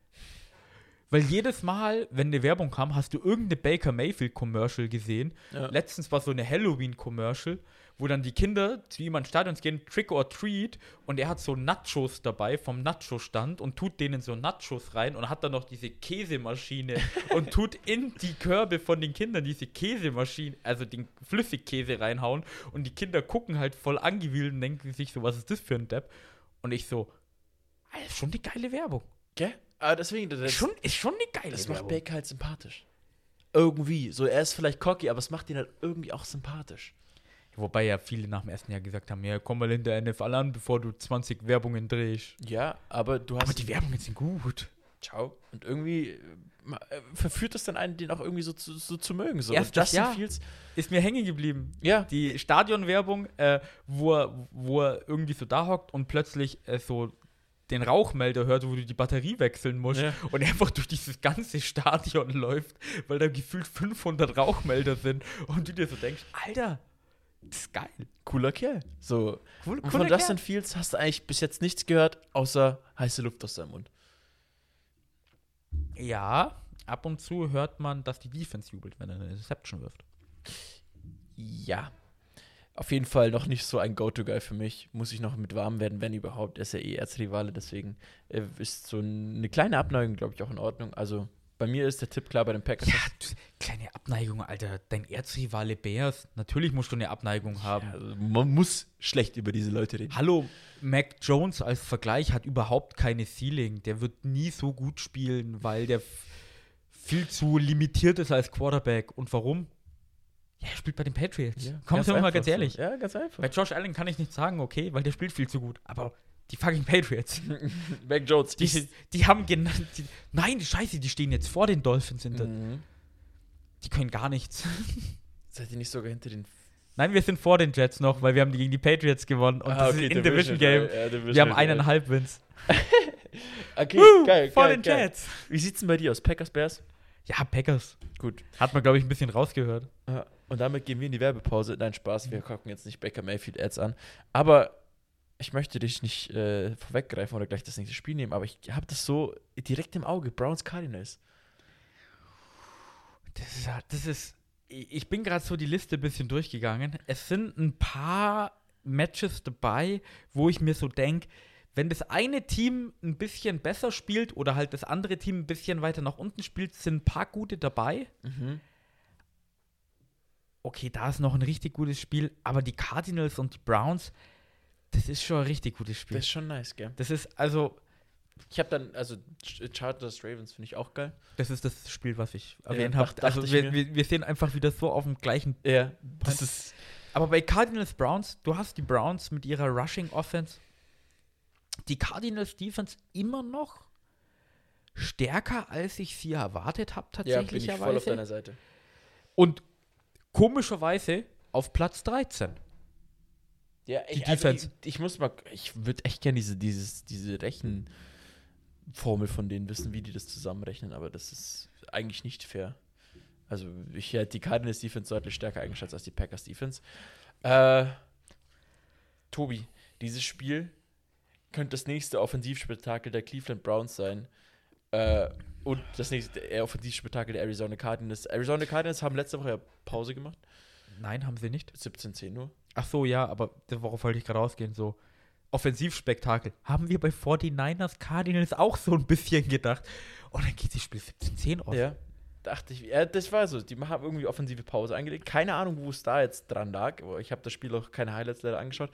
Weil jedes Mal, wenn eine Werbung kam, hast du irgendeine Baker Mayfield-Commercial gesehen.
Ja.
Letztens war so eine Halloween-Commercial, wo dann die Kinder zu ihm ins Stadion gehen, Trick or Treat, und er hat so Nachos dabei vom Nacho-Stand und tut denen so Nachos rein und hat dann noch diese Käsemaschine und tut in die Körbe von den Kindern diese Käsemaschine, also den Flüssigkäse reinhauen und die Kinder gucken halt voll angewühlt und denken sich so, was ist das für ein Depp? Und ich so, Alter, ist schon eine geile Werbung.
Gell? Aber deswegen, das,
Ist schon, ist schon eine geile
das macht
Werbung.
Baker halt sympathisch. Irgendwie. So, er ist vielleicht cocky, aber es macht ihn halt irgendwie auch sympathisch.
Wobei ja viele nach dem ersten Jahr gesagt haben, ja, komm mal in der NFL an, bevor du 20 Werbungen drehst.
Ja, aber du hast.
Aber die Werbungen sind gut.
Ciao. Und irgendwie äh, verführt es dann einen, den auch irgendwie so zu, so zu mögen. So. Und Justin
Jahr.
Fields.
Ist mir hängen geblieben.
Ja.
Die Stadionwerbung, äh, wo, er, wo er irgendwie so da hockt und plötzlich äh, so den Rauchmelder hört, wo du die Batterie wechseln musst
Ja.
und er einfach durch dieses ganze Stadion läuft, weil da gefühlt 500 Rauchmelder sind und du dir so denkst, Alter, das ist geil.
Cooler Kerl. So.
Cool,
Und von Justin Fields hast du eigentlich bis jetzt nichts gehört, außer heiße Luft aus seinem Mund.
Ja, ab und zu hört man, dass die Defense jubelt, wenn er eine Interception wirft.
Ja. Auf jeden Fall noch nicht so ein Go-To-Guy für mich. Muss ich noch mit warm werden, wenn überhaupt. Er ist ja eh Erzrivale, deswegen äh, ist so eine kleine Abneigung, glaube ich, auch in Ordnung. Also bei mir ist der Tipp klar bei den Packers.
Ja, du, kleine Abneigung, Alter. Dein Erzrivale Bears. Natürlich musst du eine Abneigung haben.
Ja, also man muss schlecht über diese Leute reden.
Hallo, Mac Jones als Vergleich hat überhaupt keine Ceiling. Der wird nie so gut spielen, weil der viel zu limitiert ist als Quarterback. Und warum? Ja, er spielt bei den Patriots. Komm, sind wir mal ganz ehrlich.
So. Ja, ganz einfach.
Bei Josh Allen kann ich nicht sagen, okay, weil der spielt viel zu gut. Aber die fucking Patriots,
Mac Jones.
die, die haben genannt. Die, nein, die Scheiße, die stehen jetzt vor den Dolphins hinter.
Mhm.
Die können gar nichts.
Seid ihr nicht sogar hinter den.
Nein, wir sind vor den Jets noch, weil wir haben die gegen die Patriots gewonnen. Und
Ah,
das
okay,
ist in Division Game.
ja, Division
Wir haben eineinhalb Wins.
Okay,
Woo,
geil,
vor
geil,
den
geil.
Jets.
Wie sieht's denn bei dir aus? Packers, Bears?
Ja, Packers.
Gut.
Hat man, glaube ich, ein bisschen rausgehört.
Und damit gehen wir in die Werbepause. Nein, Spaß, wir gucken jetzt nicht Baker Mayfield Ads an. Aber ich möchte dich nicht äh, vorweggreifen oder gleich das nächste Spiel nehmen, aber ich habe das so direkt im Auge. Browns Cardinals.
Das ist, ja- das ist ich bin gerade so die Liste ein bisschen durchgegangen. Es sind ein paar Matches dabei, wo ich mir so denke, wenn das eine Team ein bisschen besser spielt oder halt das andere Team ein bisschen weiter nach unten spielt, sind ein paar gute dabei. Okay, da ist noch ein richtig gutes Spiel, aber die Cardinals und die Browns, das ist schon ein richtig gutes Spiel.
Das ist schon nice, gell?
Das ist also,
Ich habe dann, also Ch- Chargers Ravens finde ich auch geil.
das ist das Spiel, was ich
Ja,
erwähnt
dach-
habe. Also wir, wir, wir sind einfach wieder so auf dem gleichen
Ja,
das
ist.
Aber bei Cardinals Browns, du hast die Browns mit ihrer Rushing Offense, die Cardinals Defense immer noch stärker, als ich sie erwartet habe,
Ja, bin ich voll auf deiner Seite.
Und komischerweise auf Platz 13.
Ja,
Die
ich, also
Defense.
ich, ich muss mal, ich würde echt gerne diese, dieses, diese Rechenformel von denen wissen, wie die das zusammenrechnen, aber das ist eigentlich nicht fair. Also ich hätte die Cardinals Defense deutlich stärker eingeschätzt als die Packers Defense. Äh, Tobi, dieses Spiel könnte das nächste Offensivspektakel der Cleveland Browns sein. Äh, und das nächste äh, Offensivspektakel der Arizona Cardinals. Arizona Cardinals haben letzte Woche ja Pause gemacht.
Nein, haben sie nicht.
17-10 nur.
Ach so, ja, aber worauf wollte ich gerade rausgehen? So Offensivspektakel. Haben wir bei 49ers Cardinals auch so ein bisschen gedacht. Und dann geht das Spiel 17-10 aus.
Ja. Dachte ich, ja, das war so. Die haben irgendwie offensive Pause eingelegt. Keine Ahnung, wo es da jetzt dran lag. aber Ich habe das Spiel auch keine Highlights leider angeschaut.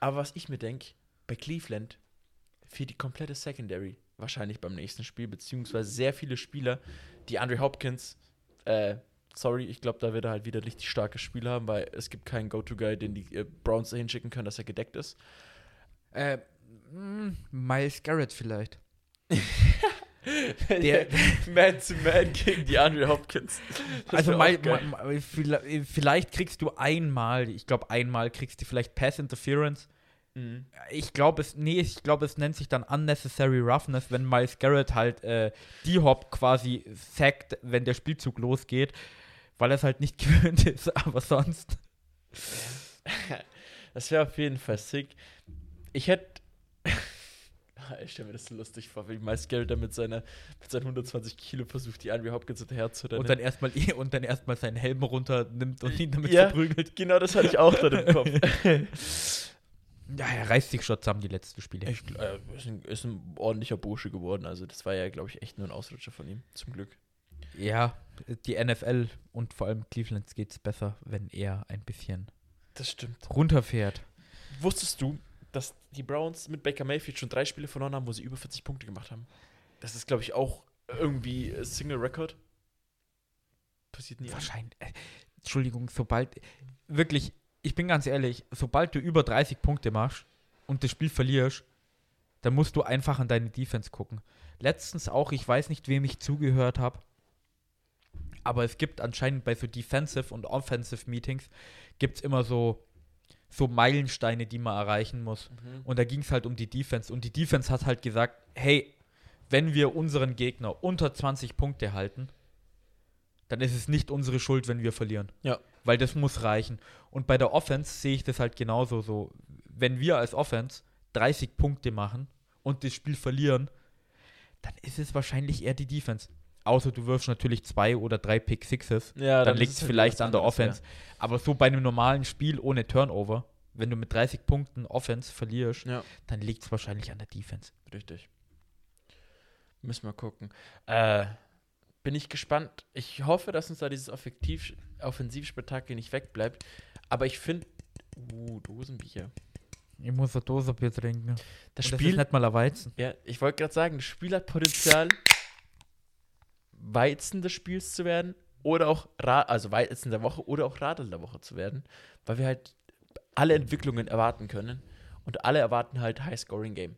Aber was ich mir denke, bei Cleveland fehlt die komplette Secondary wahrscheinlich beim nächsten Spiel, beziehungsweise sehr viele Spieler, die Andre Hopkins, äh, sorry, ich glaube, da wird er halt wieder richtig starkes Spiel haben, weil es gibt keinen Go-To-Guy, den die äh, Browns dahin schicken können, dass er gedeckt ist.
Äh, mh, Miles Garrett vielleicht.
Der Man to Man gegen die Andre Hopkins. Das
also mal, mal, vielleicht, vielleicht kriegst du einmal, ich glaube einmal kriegst du vielleicht Pass Interference.
Mhm.
Ich glaube es, nee, ich glaube es nennt sich dann Unnecessary Roughness, wenn Miles Garrett halt äh, die Hop quasi sackt, wenn der Spielzug losgeht, weil er es halt nicht gewöhnt ist, aber sonst.
Das wäre auf jeden Fall sick. Ich hätte. ich stelle mir das so lustig vor, wie Miles Garrett da mit, seiner, mit seinen 120 Kilo versucht, die Andre Hopkins hinterher zu rennen.
Und dann erstmal und dann erstmal seinen Helm runternimmt und ihn damit
Ja.
verprügelt.
genau das hatte ich auch dann im Kopf.
Ja, er reißt sich schon zusammen die letzten Spiele.
Ich, äh, ist, ein, ist ein ordentlicher Bursche geworden. Also, das war ja, glaube ich, echt nur ein Ausrutscher von ihm. Zum Glück.
Ja, die NFL und vor allem Cleveland geht es besser, wenn er ein bisschen
Das stimmt.
runterfährt.
Wusstest du, dass die Browns mit Baker Mayfield schon drei Spiele verloren haben, wo sie über 40 Punkte gemacht haben? Das ist, glaube ich, auch irgendwie Single Record. Passiert nie.
Wahrscheinlich. Äh, Entschuldigung, sobald. Wirklich, ich bin ganz ehrlich, sobald du über 30 Punkte machst und das Spiel verlierst, dann musst du einfach an deine Defense gucken. Letztens auch, ich weiß nicht, wem ich zugehört habe, aber es gibt anscheinend bei so Defensive und Offensive Meetings gibt es immer so, so Meilensteine, die man erreichen muss.
Mhm.
Und da ging es halt um die Defense. Und die Defense hat halt gesagt, hey, wenn wir unseren Gegner unter 20 Punkte halten, dann ist es nicht unsere Schuld, wenn wir verlieren.
Ja.
Weil das muss reichen. Und bei der Offense sehe ich das halt genauso so. Wenn wir als Offense 30 Punkte machen und das Spiel verlieren, dann ist es wahrscheinlich eher die Defense. Außer du wirfst natürlich zwei oder drei Pick Sixes,
Ja,
dann
ist
liegt
es halt
vielleicht an der Offense. Aber so bei einem normalen Spiel ohne Turnover, wenn du mit 30 Punkten Offense verlierst,
Ja. ja,
dann liegt es wahrscheinlich an der Defense.
richtig. Müssen wir gucken. Äh, bin ich gespannt. Ich hoffe, dass uns da dieses Effektiv Offensivspektakel nicht wegbleibt. Aber ich finde. Uh, Dosenbier.
Ich muss eine Dose Bier trinken.
Das
Und Das
Spiel.
ist nicht mal ein Weizen.
Ja, ich wollte gerade sagen, das Spiel hat Potenzial, Weizen des Spiels zu werden oder auch Ra also Weizen der Woche oder auch Radl der Woche zu werden, weil wir halt alle Entwicklungen erwarten können und alle erwarten halt High-Scoring-Game.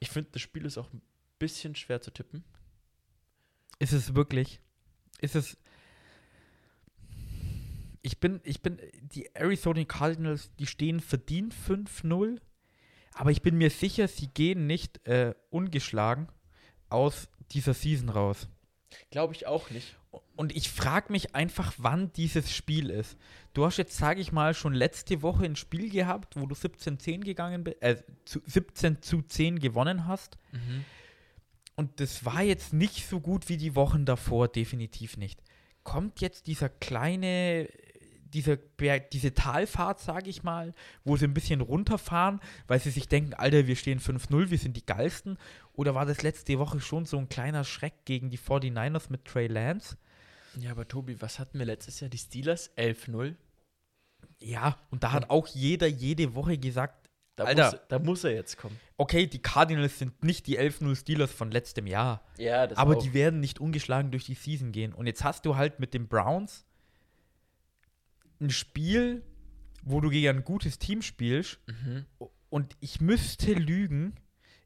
Ich finde, das Spiel ist auch ein bisschen schwer zu tippen.
Ist es wirklich? Ist es. Ich bin, ich bin, die Arizona Cardinals, die stehen verdient 5-0, aber ich bin mir sicher, sie gehen nicht äh, ungeschlagen aus dieser Season raus.
Glaube ich auch nicht.
Und ich frage mich einfach, wann dieses Spiel ist. Du hast jetzt, sage ich mal, schon letzte Woche ein Spiel gehabt, wo du 17-10 gegangen bist, äh, zu 17 zu 10 gewonnen hast. Und das war jetzt nicht so gut wie die Wochen davor, definitiv nicht. Kommt jetzt dieser kleine, dieser, Berg- diese Talfahrt, sage ich mal, wo sie ein bisschen runterfahren, weil sie sich denken, Alter, wir stehen 5-0, wir sind die geilsten? Oder war das letzte Woche schon so ein kleiner Schreck gegen die 49ers mit Trey Lance?
Ja, aber Tobi, was hatten wir letztes Jahr? Die Steelers 11-0.
Ja, und da hat auch jeder jede Woche gesagt,
Da,
Alter.
Muss, da muss er jetzt kommen.
okay, die Cardinals sind nicht die 11-0 Steelers von letztem Jahr.
Ja, das
Aber
auch.
die werden nicht ungeschlagen durch die Season gehen. Und jetzt hast du halt mit den Browns ein Spiel, wo du gegen ein gutes Team spielst.
Mhm.
Und ich müsste lügen,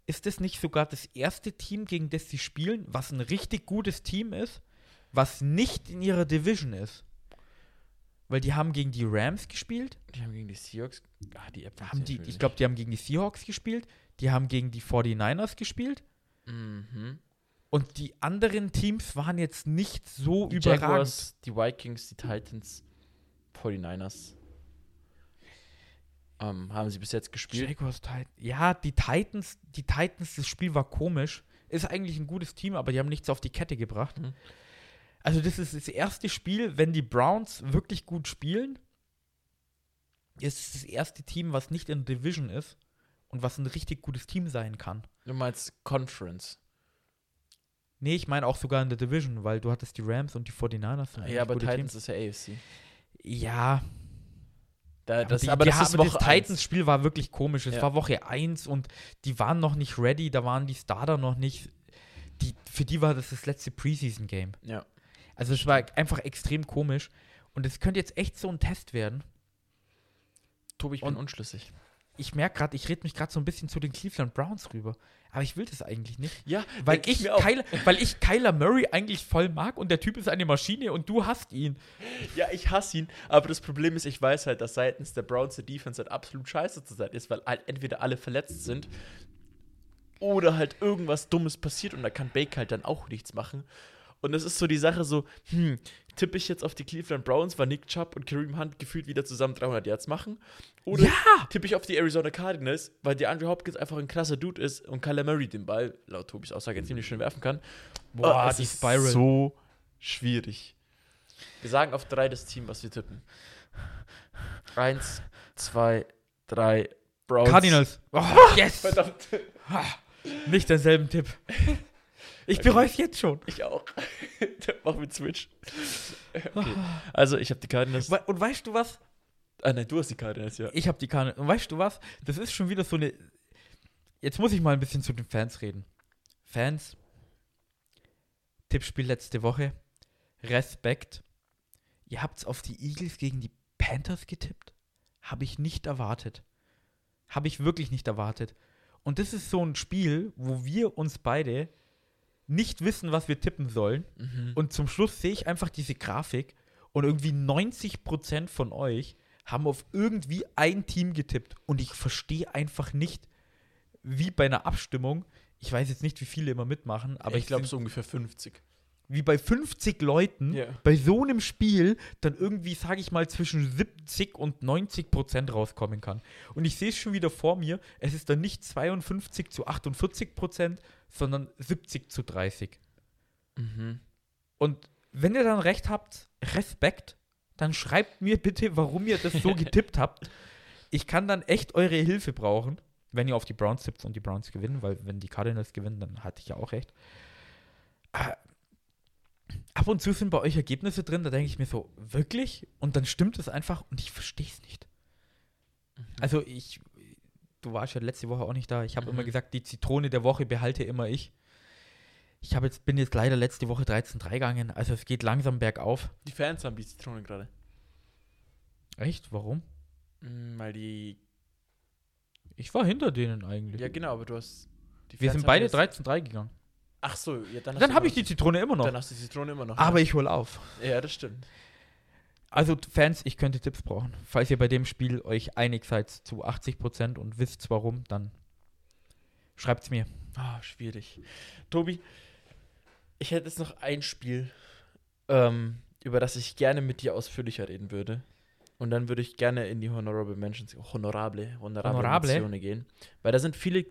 ist das nicht sogar das erste Team, gegen das sie spielen, was ein richtig gutes Team ist, was nicht in ihrer Division ist? Weil die haben gegen die Rams gespielt,
Die haben gegen die Seahawks. Ah, die App
haben die, ich glaube, die haben gegen die Seahawks gespielt, die haben gegen die 49ers gespielt
Mhm.
und die anderen Teams waren jetzt nicht so
Die
überragend.
Jaguars, die Vikings, die Titans, 49ers. Ähm, haben sie bis jetzt gespielt.
Jaguars. Ja, die Titans, die Titans, das Spiel war komisch. Ist eigentlich ein gutes Team, aber die haben nichts auf die Kette gebracht.
Mhm.
Also, das ist das erste Spiel, wenn die Browns wirklich gut spielen, ist das erste Team, was nicht in der Division ist und was ein richtig gutes Team sein kann.
Du meinst Conference.
Nee, ich meine auch sogar in der Division, weil du hattest die Rams und die 49ers. sind eigentlich
Ja, aber Titans
Teams.
ist ja AFC.
Ja,
Da,
aber,
das,
die,
aber
die,
das ist
aber das
eins.
Titans-Spiel war wirklich komisch. Es
Ja.
war Woche 1 und die waren noch nicht ready, da waren die Starter noch nicht. Die, für die war das das letzte Preseason-Game.
Ja.
Also es war einfach extrem komisch. Und es könnte jetzt echt so ein Test werden.
Tobi, ich
Und-
bin unschlüssig.
Ich merke gerade, ich rede mich gerade so ein bisschen zu den Cleveland Browns rüber. Aber ich will das eigentlich nicht.
Ja,
Weil ich,
mir auch.
Kyler, weil ich Kyler Murray eigentlich voll mag und der Typ ist eine Maschine und du hast ihn.
Ja, ich hasse ihn, aber das Problem ist, ich weiß halt, dass seitens der Browns der Defense halt absolut scheiße zu sein ist, weil halt entweder alle verletzt sind oder halt irgendwas Dummes passiert und da kann Baker halt dann auch nichts machen. Und es ist so die Sache so, hm, tippe ich jetzt auf die Cleveland Browns, weil Nick Chubb und Kareem Hunt gefühlt wieder zusammen 300 Yards machen? Oder
Ja!
tippe ich auf die Arizona Cardinals, weil der Andrew Hopkins einfach ein krasser Dude ist und Kyler Murray den Ball, laut Tobis Aussage, ziemlich schön werfen kann?
Boah,
Ah, es
die
ist
Spiral.
so schwierig. Wir sagen auf drei das Team, was wir tippen. Eins, zwei, drei. Browns.
Cardinals. Oh, yes!
Verdammt.
Nicht denselben Tipp. Ich bereue es jetzt schon.
Ich auch. Mach mit Switch. Okay. Also, ich habe die Cardinals.
Und weißt du was?
Ah, nein, du hast die Cardinals, ja.
Ich habe die Karte. Und weißt du was? Das ist schon wieder so eine. Jetzt muss ich mal ein bisschen zu den Fans reden. Fans, Tippspiel letzte Woche. Respekt. Ihr habt's auf die Eagles gegen die Panthers getippt? Habe ich nicht erwartet. Habe ich wirklich nicht erwartet. Und das ist so ein Spiel, wo wir uns beide nicht wissen, was wir tippen sollen.
Mhm.
Und zum Schluss sehe ich einfach diese Grafik und irgendwie 90% von euch haben auf irgendwie ein Team getippt. Und ich verstehe einfach nicht, wie bei einer Abstimmung, ich weiß jetzt nicht, wie viele immer mitmachen, aber
ich
es
glaube
sind
so ungefähr 50.
wie bei 50 Leuten
Ja.
bei so einem Spiel dann irgendwie, sage ich mal, zwischen 70 und 90 Prozent rauskommen kann. Und ich sehe es schon wieder vor mir, es ist dann nicht 52 zu 48 Prozent, sondern 70 zu 30.
Mhm.
Und wenn ihr dann recht habt, Respekt, dann schreibt mir bitte, warum ihr das so getippt habt. Ich kann dann echt eure Hilfe brauchen, wenn ihr auf die Browns tippt und die Browns gewinnen, weil wenn die Cardinals gewinnen, dann hatte ich ja auch recht. Ah, Ab und zu sind bei euch Ergebnisse drin, da denke ich mir so, wirklich? Und dann stimmt es einfach und ich verstehe es nicht. Also ich, du warst ja letzte Woche auch nicht da. Ich habe
Mhm.
immer gesagt, die Zitrone der Woche behalte immer ich. Ich habe jetzt, bin jetzt leider letzte Woche 13-3 gegangen, also es geht langsam bergauf.
Die Fans haben die Zitrone gerade.
Echt? Warum?
Mm, Weil die.
Ich war hinter denen eigentlich.
Ja, genau, aber du hast.
Wir sind beide
jetzt-
13-3 gegangen.
Ach so, ja, dann
Dann habe ich die Zitrone immer
noch. Dann hast du die Zitrone immer noch.
Aber
ja.
ich hole auf.
Ja, das stimmt.
Also Fans, ich könnte Tipps brauchen. Falls ihr bei dem Spiel euch einig seid zu 80% und wisst warum, dann schreibt's mir.
Ah, schwierig. Tobi, ich hätte jetzt noch ein Spiel, ähm, über das ich gerne mit dir ausführlicher reden würde. Und dann würde ich gerne in die Honorable Mentions, honorable, honorable,
Honorable?
Mentionen gehen. Weil da sind viele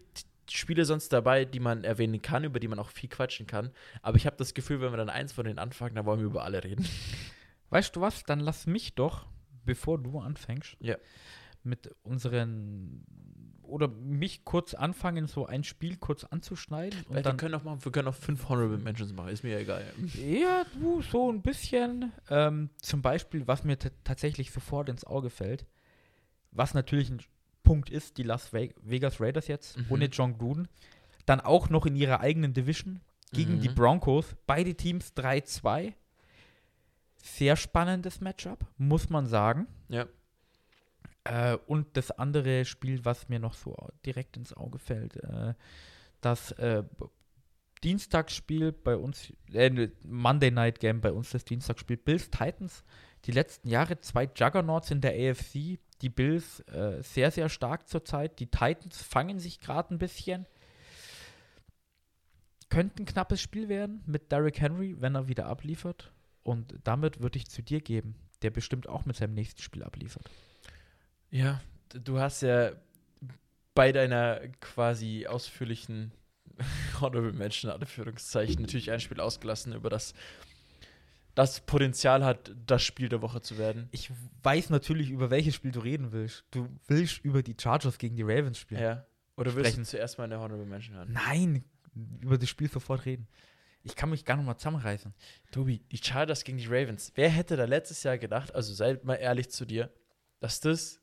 Spiele sonst dabei, die man erwähnen kann, über die man auch viel quatschen kann. Aber ich habe das Gefühl, wenn wir dann eins von denen anfangen, dann wollen wir über alle reden.
Weißt du was? Dann lass mich doch, bevor du anfängst,
Ja.
mit unseren oder mich kurz anfangen, so ein Spiel kurz anzuschneiden und
wir
dann
können auch machen, wir können auch fünf Honorable Mentions machen, ist mir egal.
Ja, du, so ein bisschen. Ähm, zum Beispiel, was mir tatsächlich sofort ins Auge fällt, was natürlich ein Punkt ist, die Las Ve Vegas Raiders jetzt,
Mhm.
ohne John Gruden, dann auch noch in ihrer eigenen Division gegen
Mhm.
die Broncos, beide Teams 3-2. Sehr spannendes Matchup, muss man sagen.
Ja.
Äh, und das andere Spiel, was mir noch so direkt ins Auge fällt, äh, das äh, Dienstagsspiel bei uns, äh, Monday Night Game bei uns das Dienstagsspiel Bills Titans. Die letzten Jahre zwei Juggernauts in der AFC. Die Bills äh, sehr, sehr stark zurzeit. Die Titans fangen sich gerade ein bisschen. Könnte ein knappes Spiel werden mit Derrick Henry, wenn er wieder abliefert. Und damit würde ich zu dir geben, der bestimmt auch mit seinem nächsten Spiel abliefert.
Ja, du hast ja bei deiner quasi ausführlichen Honorable Mention, Anführungszeichen, natürlich ein Spiel ausgelassen, über das das Potenzial hat, das Spiel der Woche zu werden.
Ich weiß natürlich, über welches Spiel du reden willst. Du willst über die Chargers gegen die Ravens spielen.
Ja. Oder willst du zuerst mal eine Honorable Mention hören?
Nein, über das Spiel sofort reden. Ich kann mich gar noch mal zusammenreißen.
Tobi, die Chargers gegen die Ravens. Wer hätte da letztes Jahr gedacht, also sei mal ehrlich zu dir, dass das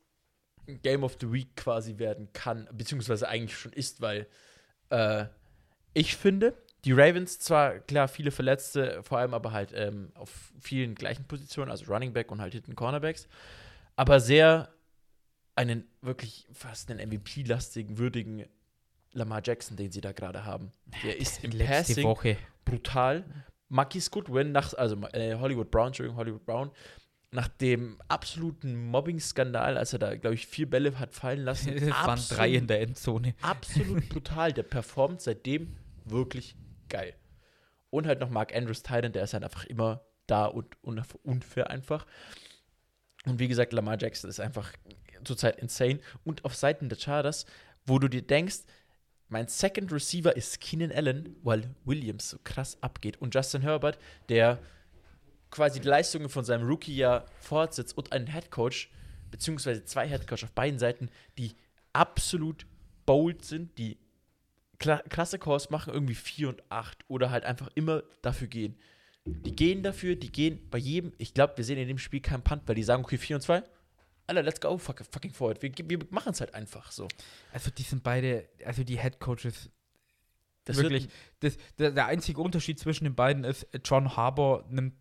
ein Game of the Week quasi werden kann, beziehungsweise eigentlich schon ist, weil äh, ich finde, die Ravens zwar klar viele Verletzte, vor allem aber halt ähm, auf vielen gleichen Positionen, also Running Back und halt hinten Cornerbacks, aber sehr einen wirklich fast einen MVP-lastigen, würdigen Lamar Jackson, den sie da gerade haben. Der ist im
Letzte
Passing
Woche.
brutal. Marquis Goodwin, nach, also äh, Hollywood Brown, Entschuldigung, Hollywood Brown, nach dem absoluten Mobbing-Skandal, als er da, glaube ich, vier Bälle hat fallen lassen.
Es waren drei in der Endzone.
absolut brutal. Der performt seitdem wirklich geil. Und halt noch Mark Andrews Titan, der ist halt einfach immer da und un- unfair einfach. Und wie gesagt, Lamar Jackson ist einfach zurzeit insane. Und auf Seiten der Chargers, wo du dir denkst, mein Second Receiver ist Keenan Allen, weil Williams so krass abgeht. Und Justin Herbert, der quasi die Leistungen von seinem Rookie-Jahr fortsetzt und einen Headcoach, beziehungsweise zwei Headcoach auf beiden Seiten, die absolut bold sind, die kla klasse Calls machen, irgendwie 4 und 8 oder halt einfach immer dafür gehen. Die gehen dafür, die gehen bei jedem, ich glaube, wir sehen in dem Spiel keinen Punt, weil die sagen, okay, 4 und 2, Alter, let's go, fuck, fucking forward. Wir, wir machen es halt einfach so.
Also die sind beide, also die Head Coaches,
Das
wirklich. Das, der, der einzige Unterschied zwischen den beiden ist, John Harbour nimmt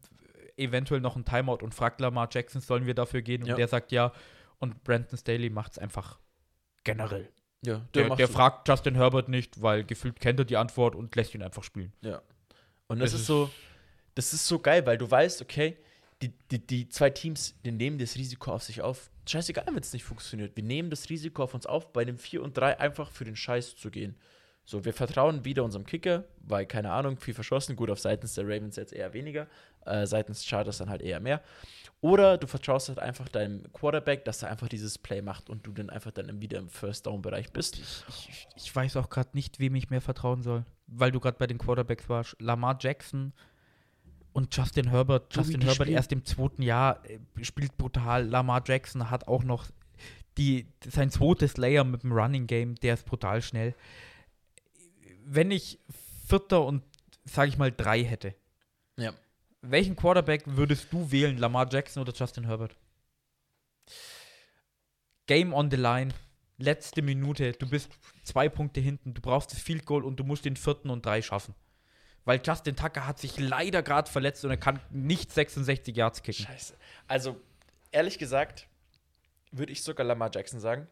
eventuell noch einen Timeout und fragt Lamar Jackson, sollen wir dafür gehen? Und
Ja.
der sagt ja. Und Brandon Staley macht es einfach generell.
Ja,
Der, der
so.
fragt Justin Herbert nicht, weil gefühlt kennt er die Antwort und lässt ihn einfach spielen.
Ja. Und das
Das
ist
ist-
so, das ist so geil, weil du weißt, okay, die, die, die zwei Teams, die nehmen das Risiko auf sich auf. Scheißegal, wenn es nicht funktioniert. Wir nehmen das Risiko auf uns auf, bei dem 4 und 3 einfach für den Scheiß zu gehen. So, wir vertrauen wieder unserem Kicker, weil, keine Ahnung, viel verschossen. Gut, auf seitens der Ravens jetzt eher weniger, äh, seitens Chargers dann halt eher mehr. Oder du vertraust halt einfach deinem Quarterback, dass er einfach dieses Play macht und du dann einfach dann wieder im First-Down-Bereich bist.
Ich, ich weiß auch gerade nicht, wem ich mehr vertrauen soll, weil du gerade bei den Quarterbacks warst. Lamar Jackson und Justin Herbert. Justin Herbert
spielen.
erst im zweiten Jahr äh, spielt brutal. Lamar Jackson hat auch noch die, sein zweites Layer mit dem Running Game, der ist brutal schnell. Wenn ich Vierter und, sage ich mal, drei hätte,
Ja.
welchen Quarterback würdest du wählen, Lamar Jackson oder Justin Herbert? Game on the line, letzte Minute, du bist zwei Punkte hinten, du brauchst das Field Goal und du musst den vierten und drei schaffen. Weil Justin Tucker hat sich leider gerade verletzt und er kann nicht 66 Yards kicken.
Scheiße. Also, ehrlich gesagt, würde ich sogar Lamar Jackson sagen.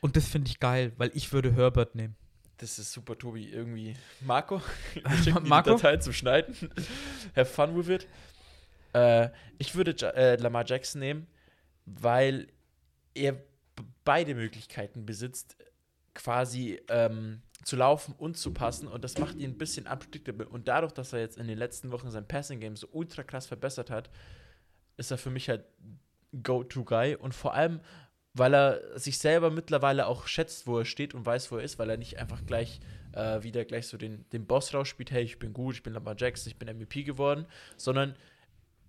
Und das finde ich geil, weil ich würde Herbert nehmen.
Das ist super, Tobi. Irgendwie. Marco? Wir schicken die
Marco?
Datei zum Schneiden. Have fun with it. Äh, ich würde äh, Lamar Jackson nehmen, weil er beide Möglichkeiten besitzt, quasi ähm, zu laufen und zu passen. Und das macht ihn ein bisschen unpredictable. Und dadurch, dass er jetzt in den letzten Wochen sein Passing-Game so ultra krass verbessert hat, ist er für mich halt Go-To-Guy. Und vor allem, weil er sich selber mittlerweile auch schätzt, wo er steht und weiß, wo er ist, weil er nicht einfach gleich äh, wieder gleich so den, den Boss rausspielt, hey, ich bin gut, ich bin Lamar Jackson, ich bin MVP geworden, sondern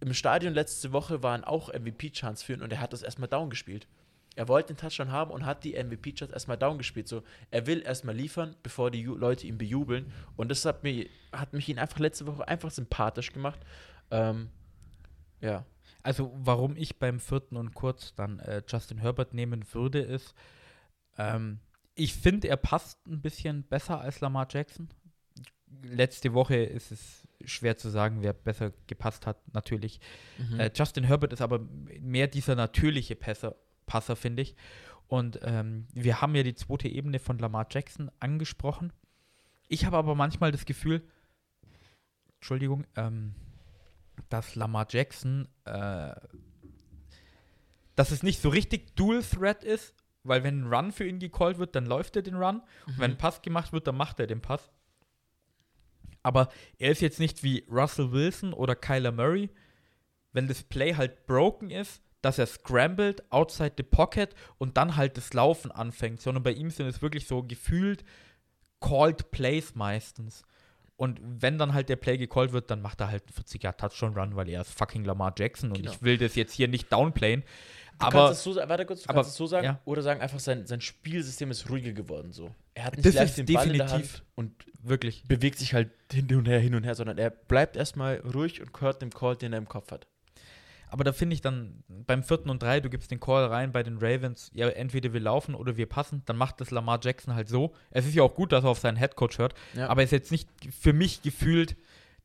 im Stadion letzte Woche waren auch MVP-Chance für ihn und er hat das erstmal down gespielt. Er wollte den Touchdown haben und hat die MVP-Chance erstmal down gespielt. So, er will erstmal liefern, bevor die Leute ihn bejubeln. Und das hat, mir, hat mich ihn einfach letzte Woche einfach sympathisch gemacht. Ähm, ja.
Also, warum ich beim vierten und kurz dann äh, Justin Herbert nehmen würde, ist, ähm, ich finde, er passt ein bisschen besser als Lamar Jackson. Letzte Woche ist es schwer zu sagen, wer besser gepasst hat, natürlich.
Mhm.
Äh, Justin Herbert ist aber mehr dieser natürliche Passer, Passer finde ich. Und ähm, wir haben ja die zweite Ebene von Lamar Jackson angesprochen. Ich habe aber manchmal das Gefühl, Entschuldigung, ähm, dass Lamar Jackson, äh, dass es nicht so richtig Dual Threat ist, weil wenn ein Run für ihn gecallt wird, dann läuft er den Run. Und wenn ein Pass gemacht wird, dann macht er den Pass. Aber er ist jetzt nicht wie Russell Wilson oder Kyler Murray, wenn das Play halt broken ist, dass er scrambled outside the pocket und dann halt das Laufen anfängt, sondern bei ihm sind es wirklich so gefühlt called Plays meistens. Und wenn dann halt der Play gecallt wird, dann macht er halt einen 40er Touchdown-Run, weil er ist fucking Lamar Jackson und
Genau.
ich will das jetzt hier nicht downplayen.
Du
aber
kannst es so, warte kurz, du
aber-
kannst es so sagen
ja.
oder sagen einfach, sein, sein Spielsystem ist ruhiger geworden so. Er hat nicht
ist
den Ball in der
definitiv-
Hand und
wirklich.
bewegt sich halt hin und her, hin und her, sondern er bleibt erstmal ruhig und hört dem Call, den er im Kopf hat.
Aber da finde ich dann beim vierten und drei, du gibst den Call rein bei den Ravens, ja, entweder wir laufen oder wir passen, dann macht das Lamar Jackson halt so. Es ist ja auch gut, dass er auf seinen Headcoach hört,
Ja.
aber er ist jetzt nicht für mich gefühlt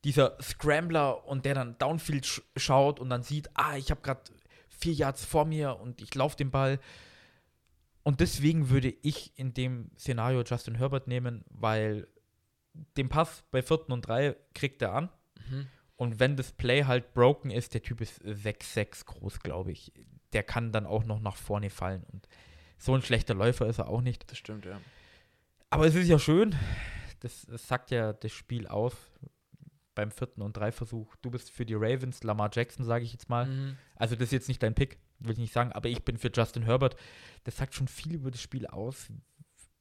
dieser Scrambler und der dann Downfield sch schaut und dann sieht, ah, ich habe gerade vier Yards vor mir und ich laufe den Ball. Und deswegen würde ich in dem Szenario Justin Herbert nehmen, weil den Pass bei vierten und drei kriegt er an.
Mhm.
Und wenn das Play halt broken ist, der Typ ist 6'6 groß, glaube ich. Der kann dann auch noch nach vorne fallen. Und so ein schlechter Läufer ist er auch nicht.
Das stimmt, ja.
Aber es ist ja schön. Das, das sagt ja das Spiel aus. Beim vierten und drei Versuch. Du bist für die Ravens, Lamar Jackson, sage ich jetzt mal.
Mhm.
Also, das ist jetzt nicht dein Pick, will ich nicht sagen. Aber ich bin für Justin Herbert. Das sagt schon viel über das Spiel aus,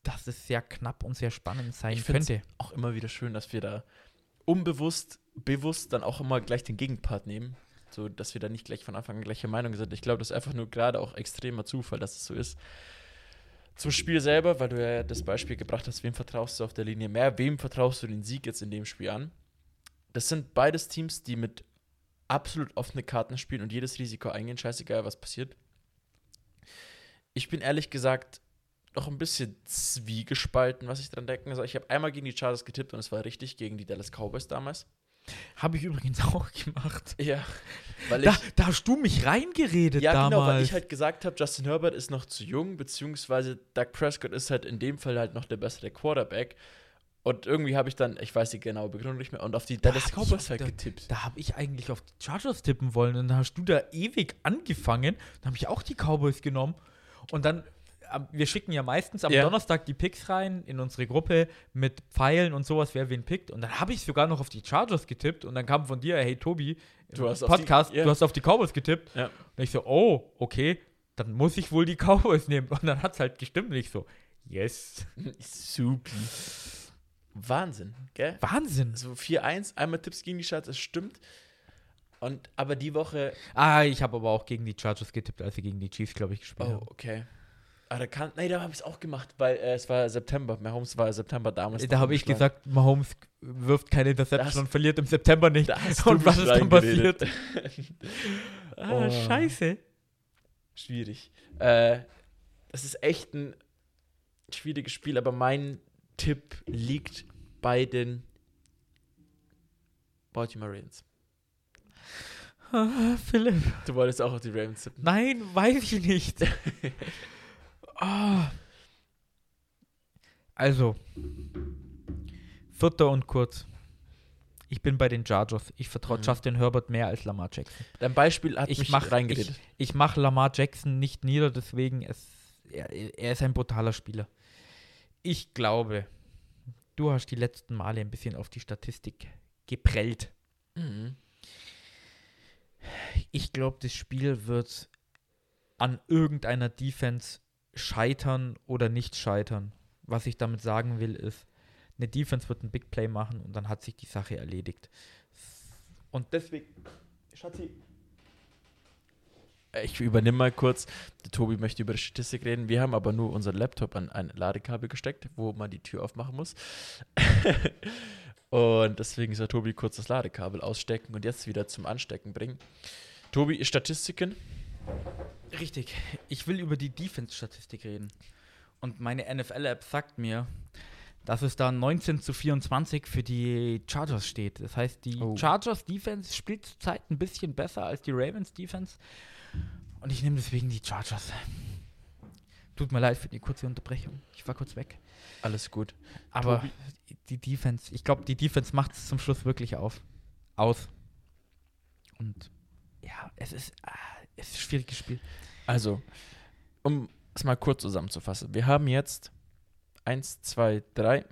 dass es sehr knapp und sehr spannend sein
Ich
könnte.
Auch immer wieder schön, dass wir da unbewusst, bewusst dann auch immer gleich den Gegenpart nehmen. So, dass wir da nicht gleich von Anfang an gleicher Meinung sind. Ich glaube, das ist einfach nur gerade auch extremer Zufall, dass es so ist. Zum Spiel selber, weil du ja das Beispiel gebracht hast, wem vertraust du auf der Linie mehr, wem vertraust du den Sieg jetzt in dem Spiel an? Das sind beides Teams, die mit absolut offene Karten spielen und jedes Risiko eingehen, scheißegal, was passiert. Ich bin ehrlich gesagt noch ein bisschen zwiegespalten, was ich dran denken soll. Ich habe einmal gegen die Chargers getippt und es war richtig gegen die Dallas Cowboys damals.
Habe ich übrigens auch gemacht.
Ja, weil
Da,
ich
da hast du mich reingeredet
ja
damals.
genau, weil ich halt gesagt habe, Justin Herbert ist noch zu jung, beziehungsweise Doug Prescott ist halt in dem Fall halt noch der bessere Quarterback. Und irgendwie habe ich dann, ich weiß die genaue Begründung nicht mehr, und auf die
Da
Dallas Cowboys halt
der-
getippt.
Da habe ich eigentlich auf die Chargers tippen wollen und dann hast du da ewig angefangen. Dann habe ich auch die Cowboys genommen. Und dann, wir schicken ja meistens am
Ja.
Donnerstag die Picks rein in unsere Gruppe mit Pfeilen und sowas, wer wen pickt. Und dann habe ich sogar noch auf die Chargers getippt und dann kam von dir, hey Tobi,
Du hast auf die-
Podcast,
ja.
du hast auf die Cowboys getippt.
Ja.
Und ich so, oh, okay, dann muss ich wohl die Cowboys nehmen. Und dann hat es halt gestimmt. Und ich so, yes.
Supi. Wahnsinn, gell?
Wahnsinn.
So 4-1, einmal Tipps gegen die Chargers, das stimmt. Und aber die Woche,
Ah, ich habe aber auch gegen die Chargers getippt, als sie gegen die Chiefs, glaube ich, gespielt
oh,
haben.
okay. Ah, da kann, nee, da habe ich es auch gemacht, weil äh, es war September. Mahomes war September damals.
Da habe ich gesagt, Mahomes wirft keine Interception und verliert im September nicht. Und was ist dann passiert? Ah,
Oh.
scheiße.
Schwierig. Äh, das ist echt ein schwieriges Spiel, aber mein Tipp liegt bei den Baltimore Ravens.
Ah, Philipp.
Du wolltest auch auf die Ravens tippen.
Nein, weiß ich nicht. Ah. Also, vierter und kurz. Ich bin bei den Chargers. Ich vertraue
Mhm.
Justin Herbert mehr als Lamar Jackson.
Dein Beispiel hat
Ich
mich
mach-
reingeredet.
Ich mache Lamar Jackson nicht nieder, deswegen es, er, er ist ein brutaler Spieler. Ich glaube, du hast die letzten Male ein bisschen auf die Statistik geprellt.
Mhm.
Ich glaube, das Spiel wird an irgendeiner Defense scheitern oder nicht scheitern. Was ich damit sagen will, ist, eine Defense wird ein Big Play machen und dann hat sich die Sache erledigt. Und deswegen, Schatzi,
Ich übernehme mal kurz. Der Tobi möchte über Statistik reden. Wir haben aber nur unseren Laptop an ein Ladekabel gesteckt, wo man die Tür aufmachen muss. und deswegen soll Tobi kurz das Ladekabel ausstecken und jetzt wieder zum Anstecken bringen. Tobi, Statistiken?
Richtig. Ich will über die Defense-Statistik reden. Und meine NFL-App sagt mir, dass es da 19 zu 24 für die Chargers steht. Das heißt, die
Oh.
Chargers Defense spielt zurzeit ein bisschen besser als die Ravens Defense. Und ich nehme deswegen die Chargers. Tut mir leid für die kurze Unterbrechung. Ich war kurz weg.
Alles gut.
Aber
Tobi?
die Defense, ich glaube, die Defense macht es zum Schluss wirklich auf. Aus. Und ja, es ist, ah, es ist ein schwieriges Spiel.
Also, um es mal kurz zusammenzufassen. Wir haben jetzt eins, zwei, drei,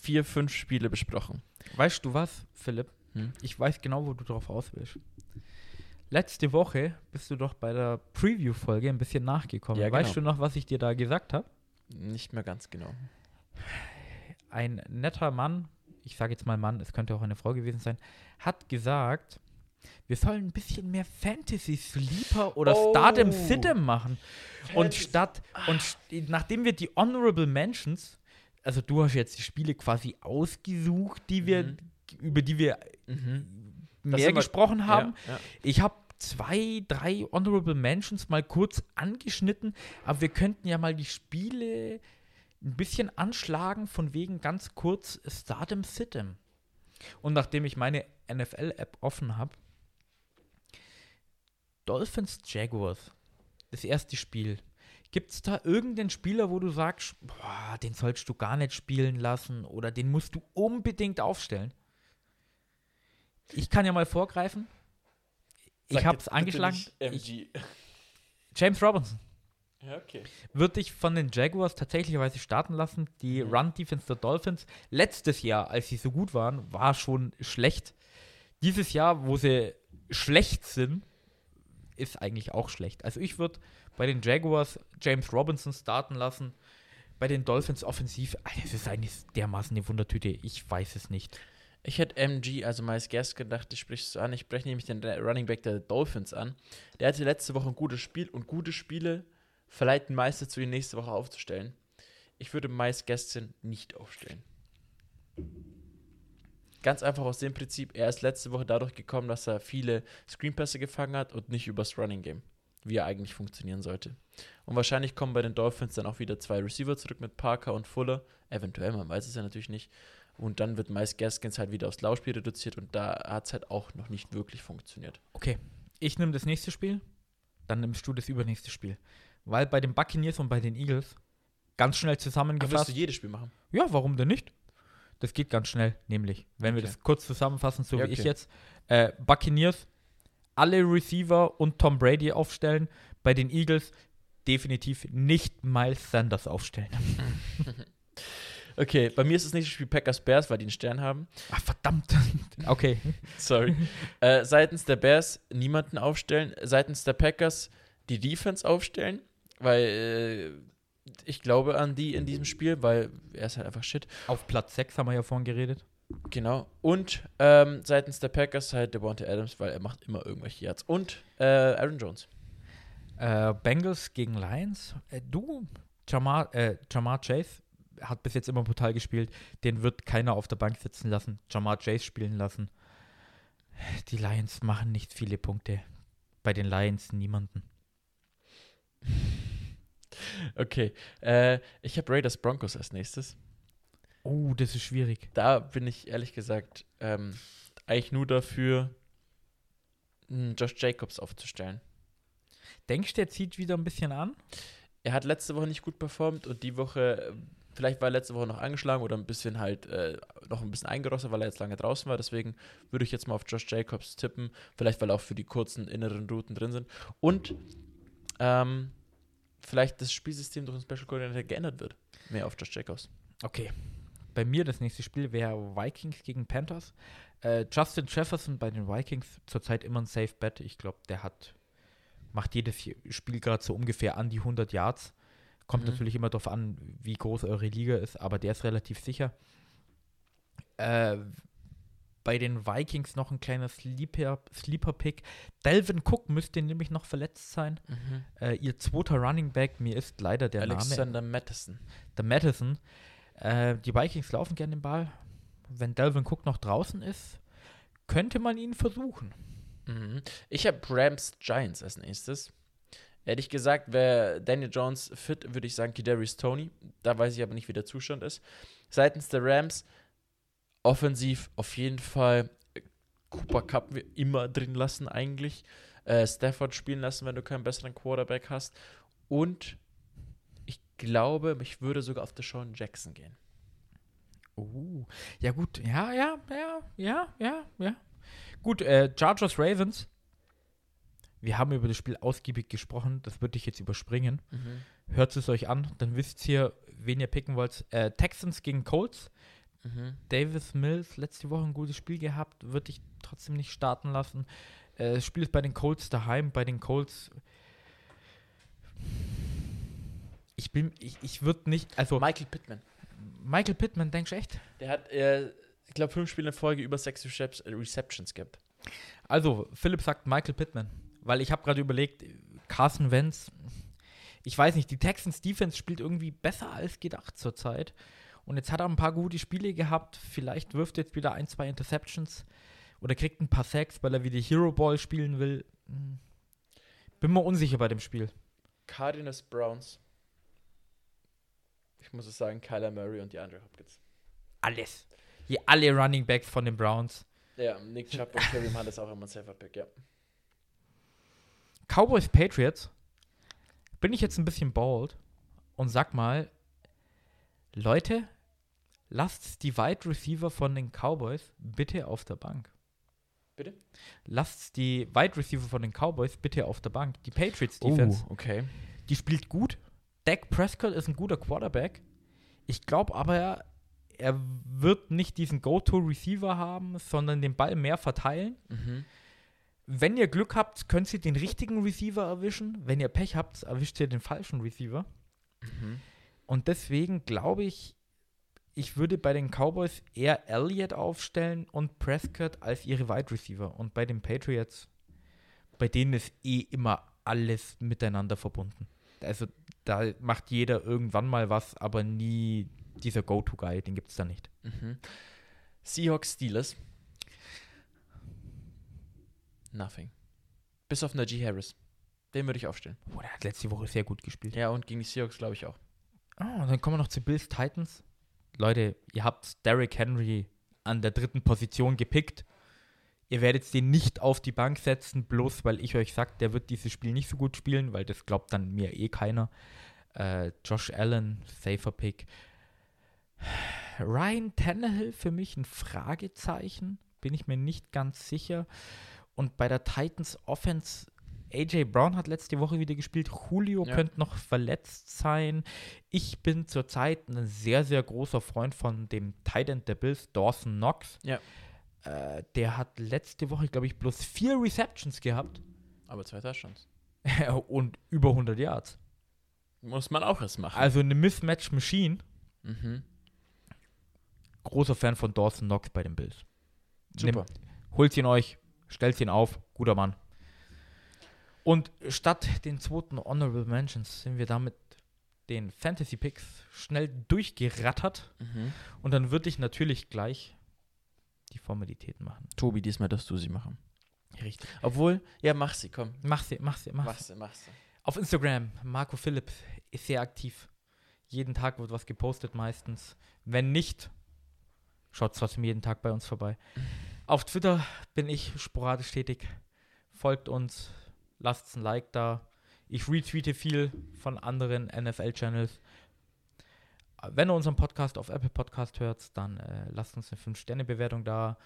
vier, fünf Spiele besprochen.
Weißt du was, Philipp?
Hm?
Ich weiß genau, wo du drauf aus willst. Letzte Woche bist du doch bei der Preview-Folge ein bisschen nachgekommen.
Ja,
Weißt du
genau.
noch, was ich dir da gesagt habe?
Nicht mehr ganz genau.
Ein netter Mann, ich sage jetzt mal Mann, es könnte auch eine Frau gewesen sein, hat gesagt, wir sollen ein bisschen mehr Fantasy Sleeper oder
Oh.
Stardom Sitem machen. Und
Fantasy-
statt, und st- nachdem wir die Honorable Mentions, also du hast jetzt die Spiele quasi ausgesucht, die wir,
Mhm.
über die wir
Mhm.
mehr
wir-
gesprochen haben.
Ja, ja.
Ich habe zwei, drei Honorable Mentions mal kurz angeschnitten, aber wir könnten ja mal die Spiele ein bisschen anschlagen, von wegen ganz kurz Stardom Sitem. Und nachdem ich meine NFL-App offen habe, Dolphins Jaguars, das erste Spiel. Gibt es da irgendeinen Spieler, wo du sagst, boah, den sollst du gar nicht spielen lassen oder den musst du unbedingt aufstellen? Ich kann ja mal vorgreifen. Ich habe es angeschlagen. Ich. James Robinson
ja, okay.
würde ich von den Jaguars tatsächlicherweise starten lassen. Die
Mhm.
Run-Defense der Dolphins letztes Jahr, als sie so gut waren, war schon schlecht. Dieses Jahr, wo sie schlecht sind, ist eigentlich auch schlecht. Also ich würde bei den Jaguars James Robinson starten lassen. Bei den Dolphins offensiv, es ist eigentlich dermaßen eine Wundertüte. Ich weiß es nicht.
Ich hätte MG, also Miles Gas, gedacht, ich spreche es an. Ich spreche nämlich den Running Back der Dolphins an. Der hatte letzte Woche ein gutes Spiel und gute Spiele verleiten meist dazu, ihn nächste Woche aufzustellen. Ich würde Miles Gaskin nicht aufstellen. Ganz einfach aus dem Prinzip, er ist letzte Woche dadurch gekommen, dass er viele Screenpässe gefangen hat und nicht übers Running Game, wie er eigentlich funktionieren sollte. Und wahrscheinlich kommen bei den Dolphins dann auch wieder zwei Receiver zurück mit Parker und Fuller. Eventuell, man weiß es ja natürlich nicht. Und dann wird Miles Gaskins halt wieder aufs Laufspiel reduziert und da hat es halt auch noch nicht wirklich funktioniert.
Okay, ich nehme das nächste Spiel, dann nimmst du das übernächste Spiel. Weil bei den Buccaneers und bei den Eagles ganz schnell
Aber willst
zusammengefasst.
du jedes Spiel machen?
Ja, warum denn nicht? Das geht ganz schnell, nämlich, wenn wir
Okay.
das kurz zusammenfassen, so
Ja,
wie ich jetzt. Äh, Buccaneers, alle Receiver und Tom Brady aufstellen. Bei den Eagles definitiv nicht Miles Sanders aufstellen.
Okay, bei mir ist das nächste Spiel Packers Bears, weil die einen Stern haben.
Ach, verdammt. Okay.
Sorry. äh, seitens der Bears niemanden aufstellen. Seitens der Packers die Defense aufstellen, weil äh, ich glaube an die in diesem Spiel, weil er ist halt einfach shit.
Auf Platz 6 haben wir ja vorhin geredet.
Genau. Und ähm, seitens der Packers halt Devontae Adams, weil er macht immer irgendwelche Yards. Und äh, Aaron Jones.
Äh, Bengals gegen Lions. Äh, du, Jamar, äh, Jamar Chase hat bis jetzt immer brutal gespielt. Den wird keiner auf der Bank sitzen lassen. Jamar Chase spielen lassen. Die Lions machen nicht viele Punkte. Bei den Lions niemanden.
Okay. Äh, ich habe Raiders Broncos als nächstes.
Oh, das ist schwierig.
Da bin ich ehrlich gesagt ähm, eigentlich nur dafür, einen Josh Jacobs aufzustellen.
Denkst du, der zieht wieder ein bisschen an?
Er hat letzte Woche nicht gut performt und die Woche, äh, vielleicht war er letzte Woche noch angeschlagen oder ein bisschen halt äh, noch ein bisschen eingerostet, weil er jetzt lange draußen war. Deswegen würde ich jetzt mal auf Josh Jacobs tippen. Vielleicht, weil auch für die kurzen inneren Routen drin sind. Und ähm, vielleicht das Spielsystem durch den Special Coordinator geändert wird. Mehr auf Josh Jacobs.
Okay. Bei mir das nächste Spiel wäre Vikings gegen Panthers. Äh, Justin Jefferson bei den Vikings zurzeit immer ein Safe Bet. Ich glaube, der hat macht jedes Spiel gerade so ungefähr an die 100 Yards. Kommt
Mhm.
natürlich immer darauf an, wie groß eure Liga ist, aber der ist relativ sicher. Äh, bei den Vikings noch ein kleiner Sleeper- Sleeper-Pick. Delvin Cook müsste nämlich noch verletzt sein. Äh, ihr zweiter Running Back, mir ist leider der Name
Alexander Madison.
der Madison. Äh, die Vikings laufen gerne den Ball. Wenn Delvin Cook noch draußen ist, könnte man ihn versuchen.
Mhm. Ich habe Rams Giants als nächstes. Ehrlich gesagt, wäre Daniel Jones fit, würde ich sagen Kadarius Tony. Da weiß ich aber nicht, wie der Zustand ist. Seitens der Rams offensiv auf jeden Fall äh, Cooper Cup immer drin lassen eigentlich. Äh, Stafford spielen lassen, wenn du keinen besseren Quarterback hast. Und ich glaube, ich würde sogar auf Deshaun Jackson gehen.
Oh, ja gut, ja, ja, ja, ja, ja, ja. Gut, äh, Chargers Ravens. Wir haben über das Spiel ausgiebig gesprochen, das würde ich jetzt überspringen. Hört es euch an, dann wisst ihr, wen ihr picken wollt. Äh, Texans gegen Colts.
Mhm.
Davis Mills, letzte Woche ein gutes Spiel gehabt, würde ich trotzdem nicht starten lassen. Äh, das Spiel ist bei den Colts daheim, bei den Colts. Ich bin, ich, ich würde nicht, also
Michael Pittman.
Michael Pittman, denkst du echt?
Der hat, äh, ich glaube, fünf Spiele in Folge über sechs äh, Receptions gehabt.
Also, Philipp sagt Michael Pittman, weil ich habe gerade überlegt, Carson Wentz, ich weiß nicht, die Texans Defense spielt irgendwie besser als gedacht zurzeit. Und jetzt hat er ein paar gute Spiele gehabt. Vielleicht wirft er jetzt wieder ein, zwei Interceptions oder kriegt ein paar Sacks, weil er wieder Hero Ball spielen will. Hm. Bin mir unsicher bei dem Spiel.
Cardinals Browns. Ich muss es sagen, Kyler Murray und die Andre Hopkins.
Alles. Hier alle Running Backs von den Browns.
Ja, Nick Chubb und Kareem Hunt ist auch immer ein safer Pick, ja.
Cowboys Patriots. Bin ich jetzt ein bisschen bold und sag mal, Leute, lasst die Wide Receiver von den Cowboys bitte auf der Bank.
Bitte?
Lasst die Wide Receiver von den Cowboys bitte auf der Bank. Die Patriots Defense,
okay.
die spielt gut. Dak Prescott ist ein guter Quarterback. Ich glaube aber, er, er wird nicht diesen Go-To-Receiver haben, sondern den Ball mehr verteilen.
Mhm.
Wenn ihr Glück habt, könnt ihr den richtigen Receiver erwischen. Wenn ihr Pech habt, erwischt ihr den falschen Receiver.
Mhm.
Und deswegen glaube ich, ich würde bei den Cowboys eher Elliott aufstellen und Prescott als ihre Wide Receiver. Und bei den Patriots, bei denen ist eh immer alles miteinander verbunden. Also da macht jeder irgendwann mal was, aber nie dieser Go-To-Guy, den gibt es da nicht.
Mhm. Seahawks Steelers. Nothing. Bis auf Najee Harris. Den würde ich aufstellen.
Oh, der hat letzte Woche sehr gut gespielt.
Ja, und gegen die Seahawks glaube ich auch.
Und dann kommen wir noch zu Bills Titans. Leute, ihr habt Derrick Henry an der dritten Position gepickt. Ihr werdet den nicht auf die Bank setzen, bloß weil ich euch sage, der wird dieses Spiel nicht so gut spielen, weil das glaubt dann mir eh keiner. Äh, Josh Allen, safer Pick. Ryan Tannehill für mich ein Fragezeichen, bin ich mir nicht ganz sicher. Und bei der Titans Offense, AJ Brown hat letzte Woche wieder gespielt. Julio
Ja.
könnte noch verletzt sein. Ich bin zurzeit ein sehr, sehr großer Freund von dem Tight End der Bills, Dawson Knox.
Ja.
Äh, der hat letzte Woche, glaube ich, bloß vier Receptions gehabt
Aber zwei Touchdowns.
und über 100 Yards.
Muss man auch erst machen.
Also eine Mismatch Machine.
mhm.
Großer Fan von Dawson Knox bei den Bills.
Super.
Holt ihn euch, stellt ihn auf, guter Mann. Und statt den zweiten Honorable Mentions sind wir damit den Fantasy Picks schnell durchgerattert.
Mhm.
Und dann würde ich natürlich gleich die Formalitäten machen.
Tobi, diesmal darfst du sie machen.
Richtig.
Obwohl, ja, mach sie, komm.
Mach sie, mach sie, mach,
Mach
sie.
sie, mach sie.
Auf Instagram, Marco Philipp ist sehr aktiv. Jeden Tag wird was gepostet meistens. Wenn nicht, schaut trotzdem jeden Tag bei uns vorbei. Auf Twitter bin ich sporadisch tätig. Folgt uns, lasst ein Like da. Ich retweete viel von anderen NFL-Channels. Wenn ihr unseren Podcast auf Apple Podcast hört, dann äh, lasst uns eine 5-Sterne-Bewertung da.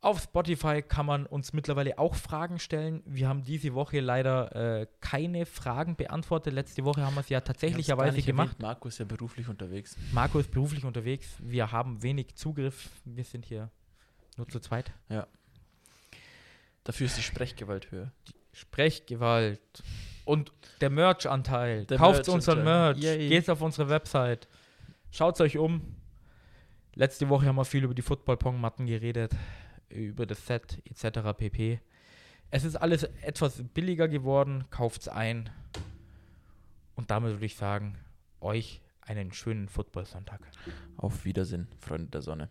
Auf Spotify kann man uns mittlerweile auch Fragen stellen. Wir haben diese Woche leider äh, keine Fragen beantwortet. Letzte Woche haben wir es ja tatsächlicherweise gemacht.
Marco ist ja beruflich unterwegs.
Marco ist beruflich unterwegs. Wir haben wenig Zugriff. Wir sind hier nur zu zweit.
Dafür ist die Sprechgewalt höher.
Sprechgewalt und der Merch-Anteil. Kauft unseren
Merch-Anteil.
Merch.
Yay.
Geht auf unsere Website. Schaut euch um. Letzte Woche haben wir viel über die Football-Pong-Matten geredet, über das Set etc. pp. Es ist alles etwas billiger geworden. Kauft's ein. Und damit würde ich sagen, euch einen schönen Football-Sonntag.
Auf Wiedersehen, Freunde der Sonne.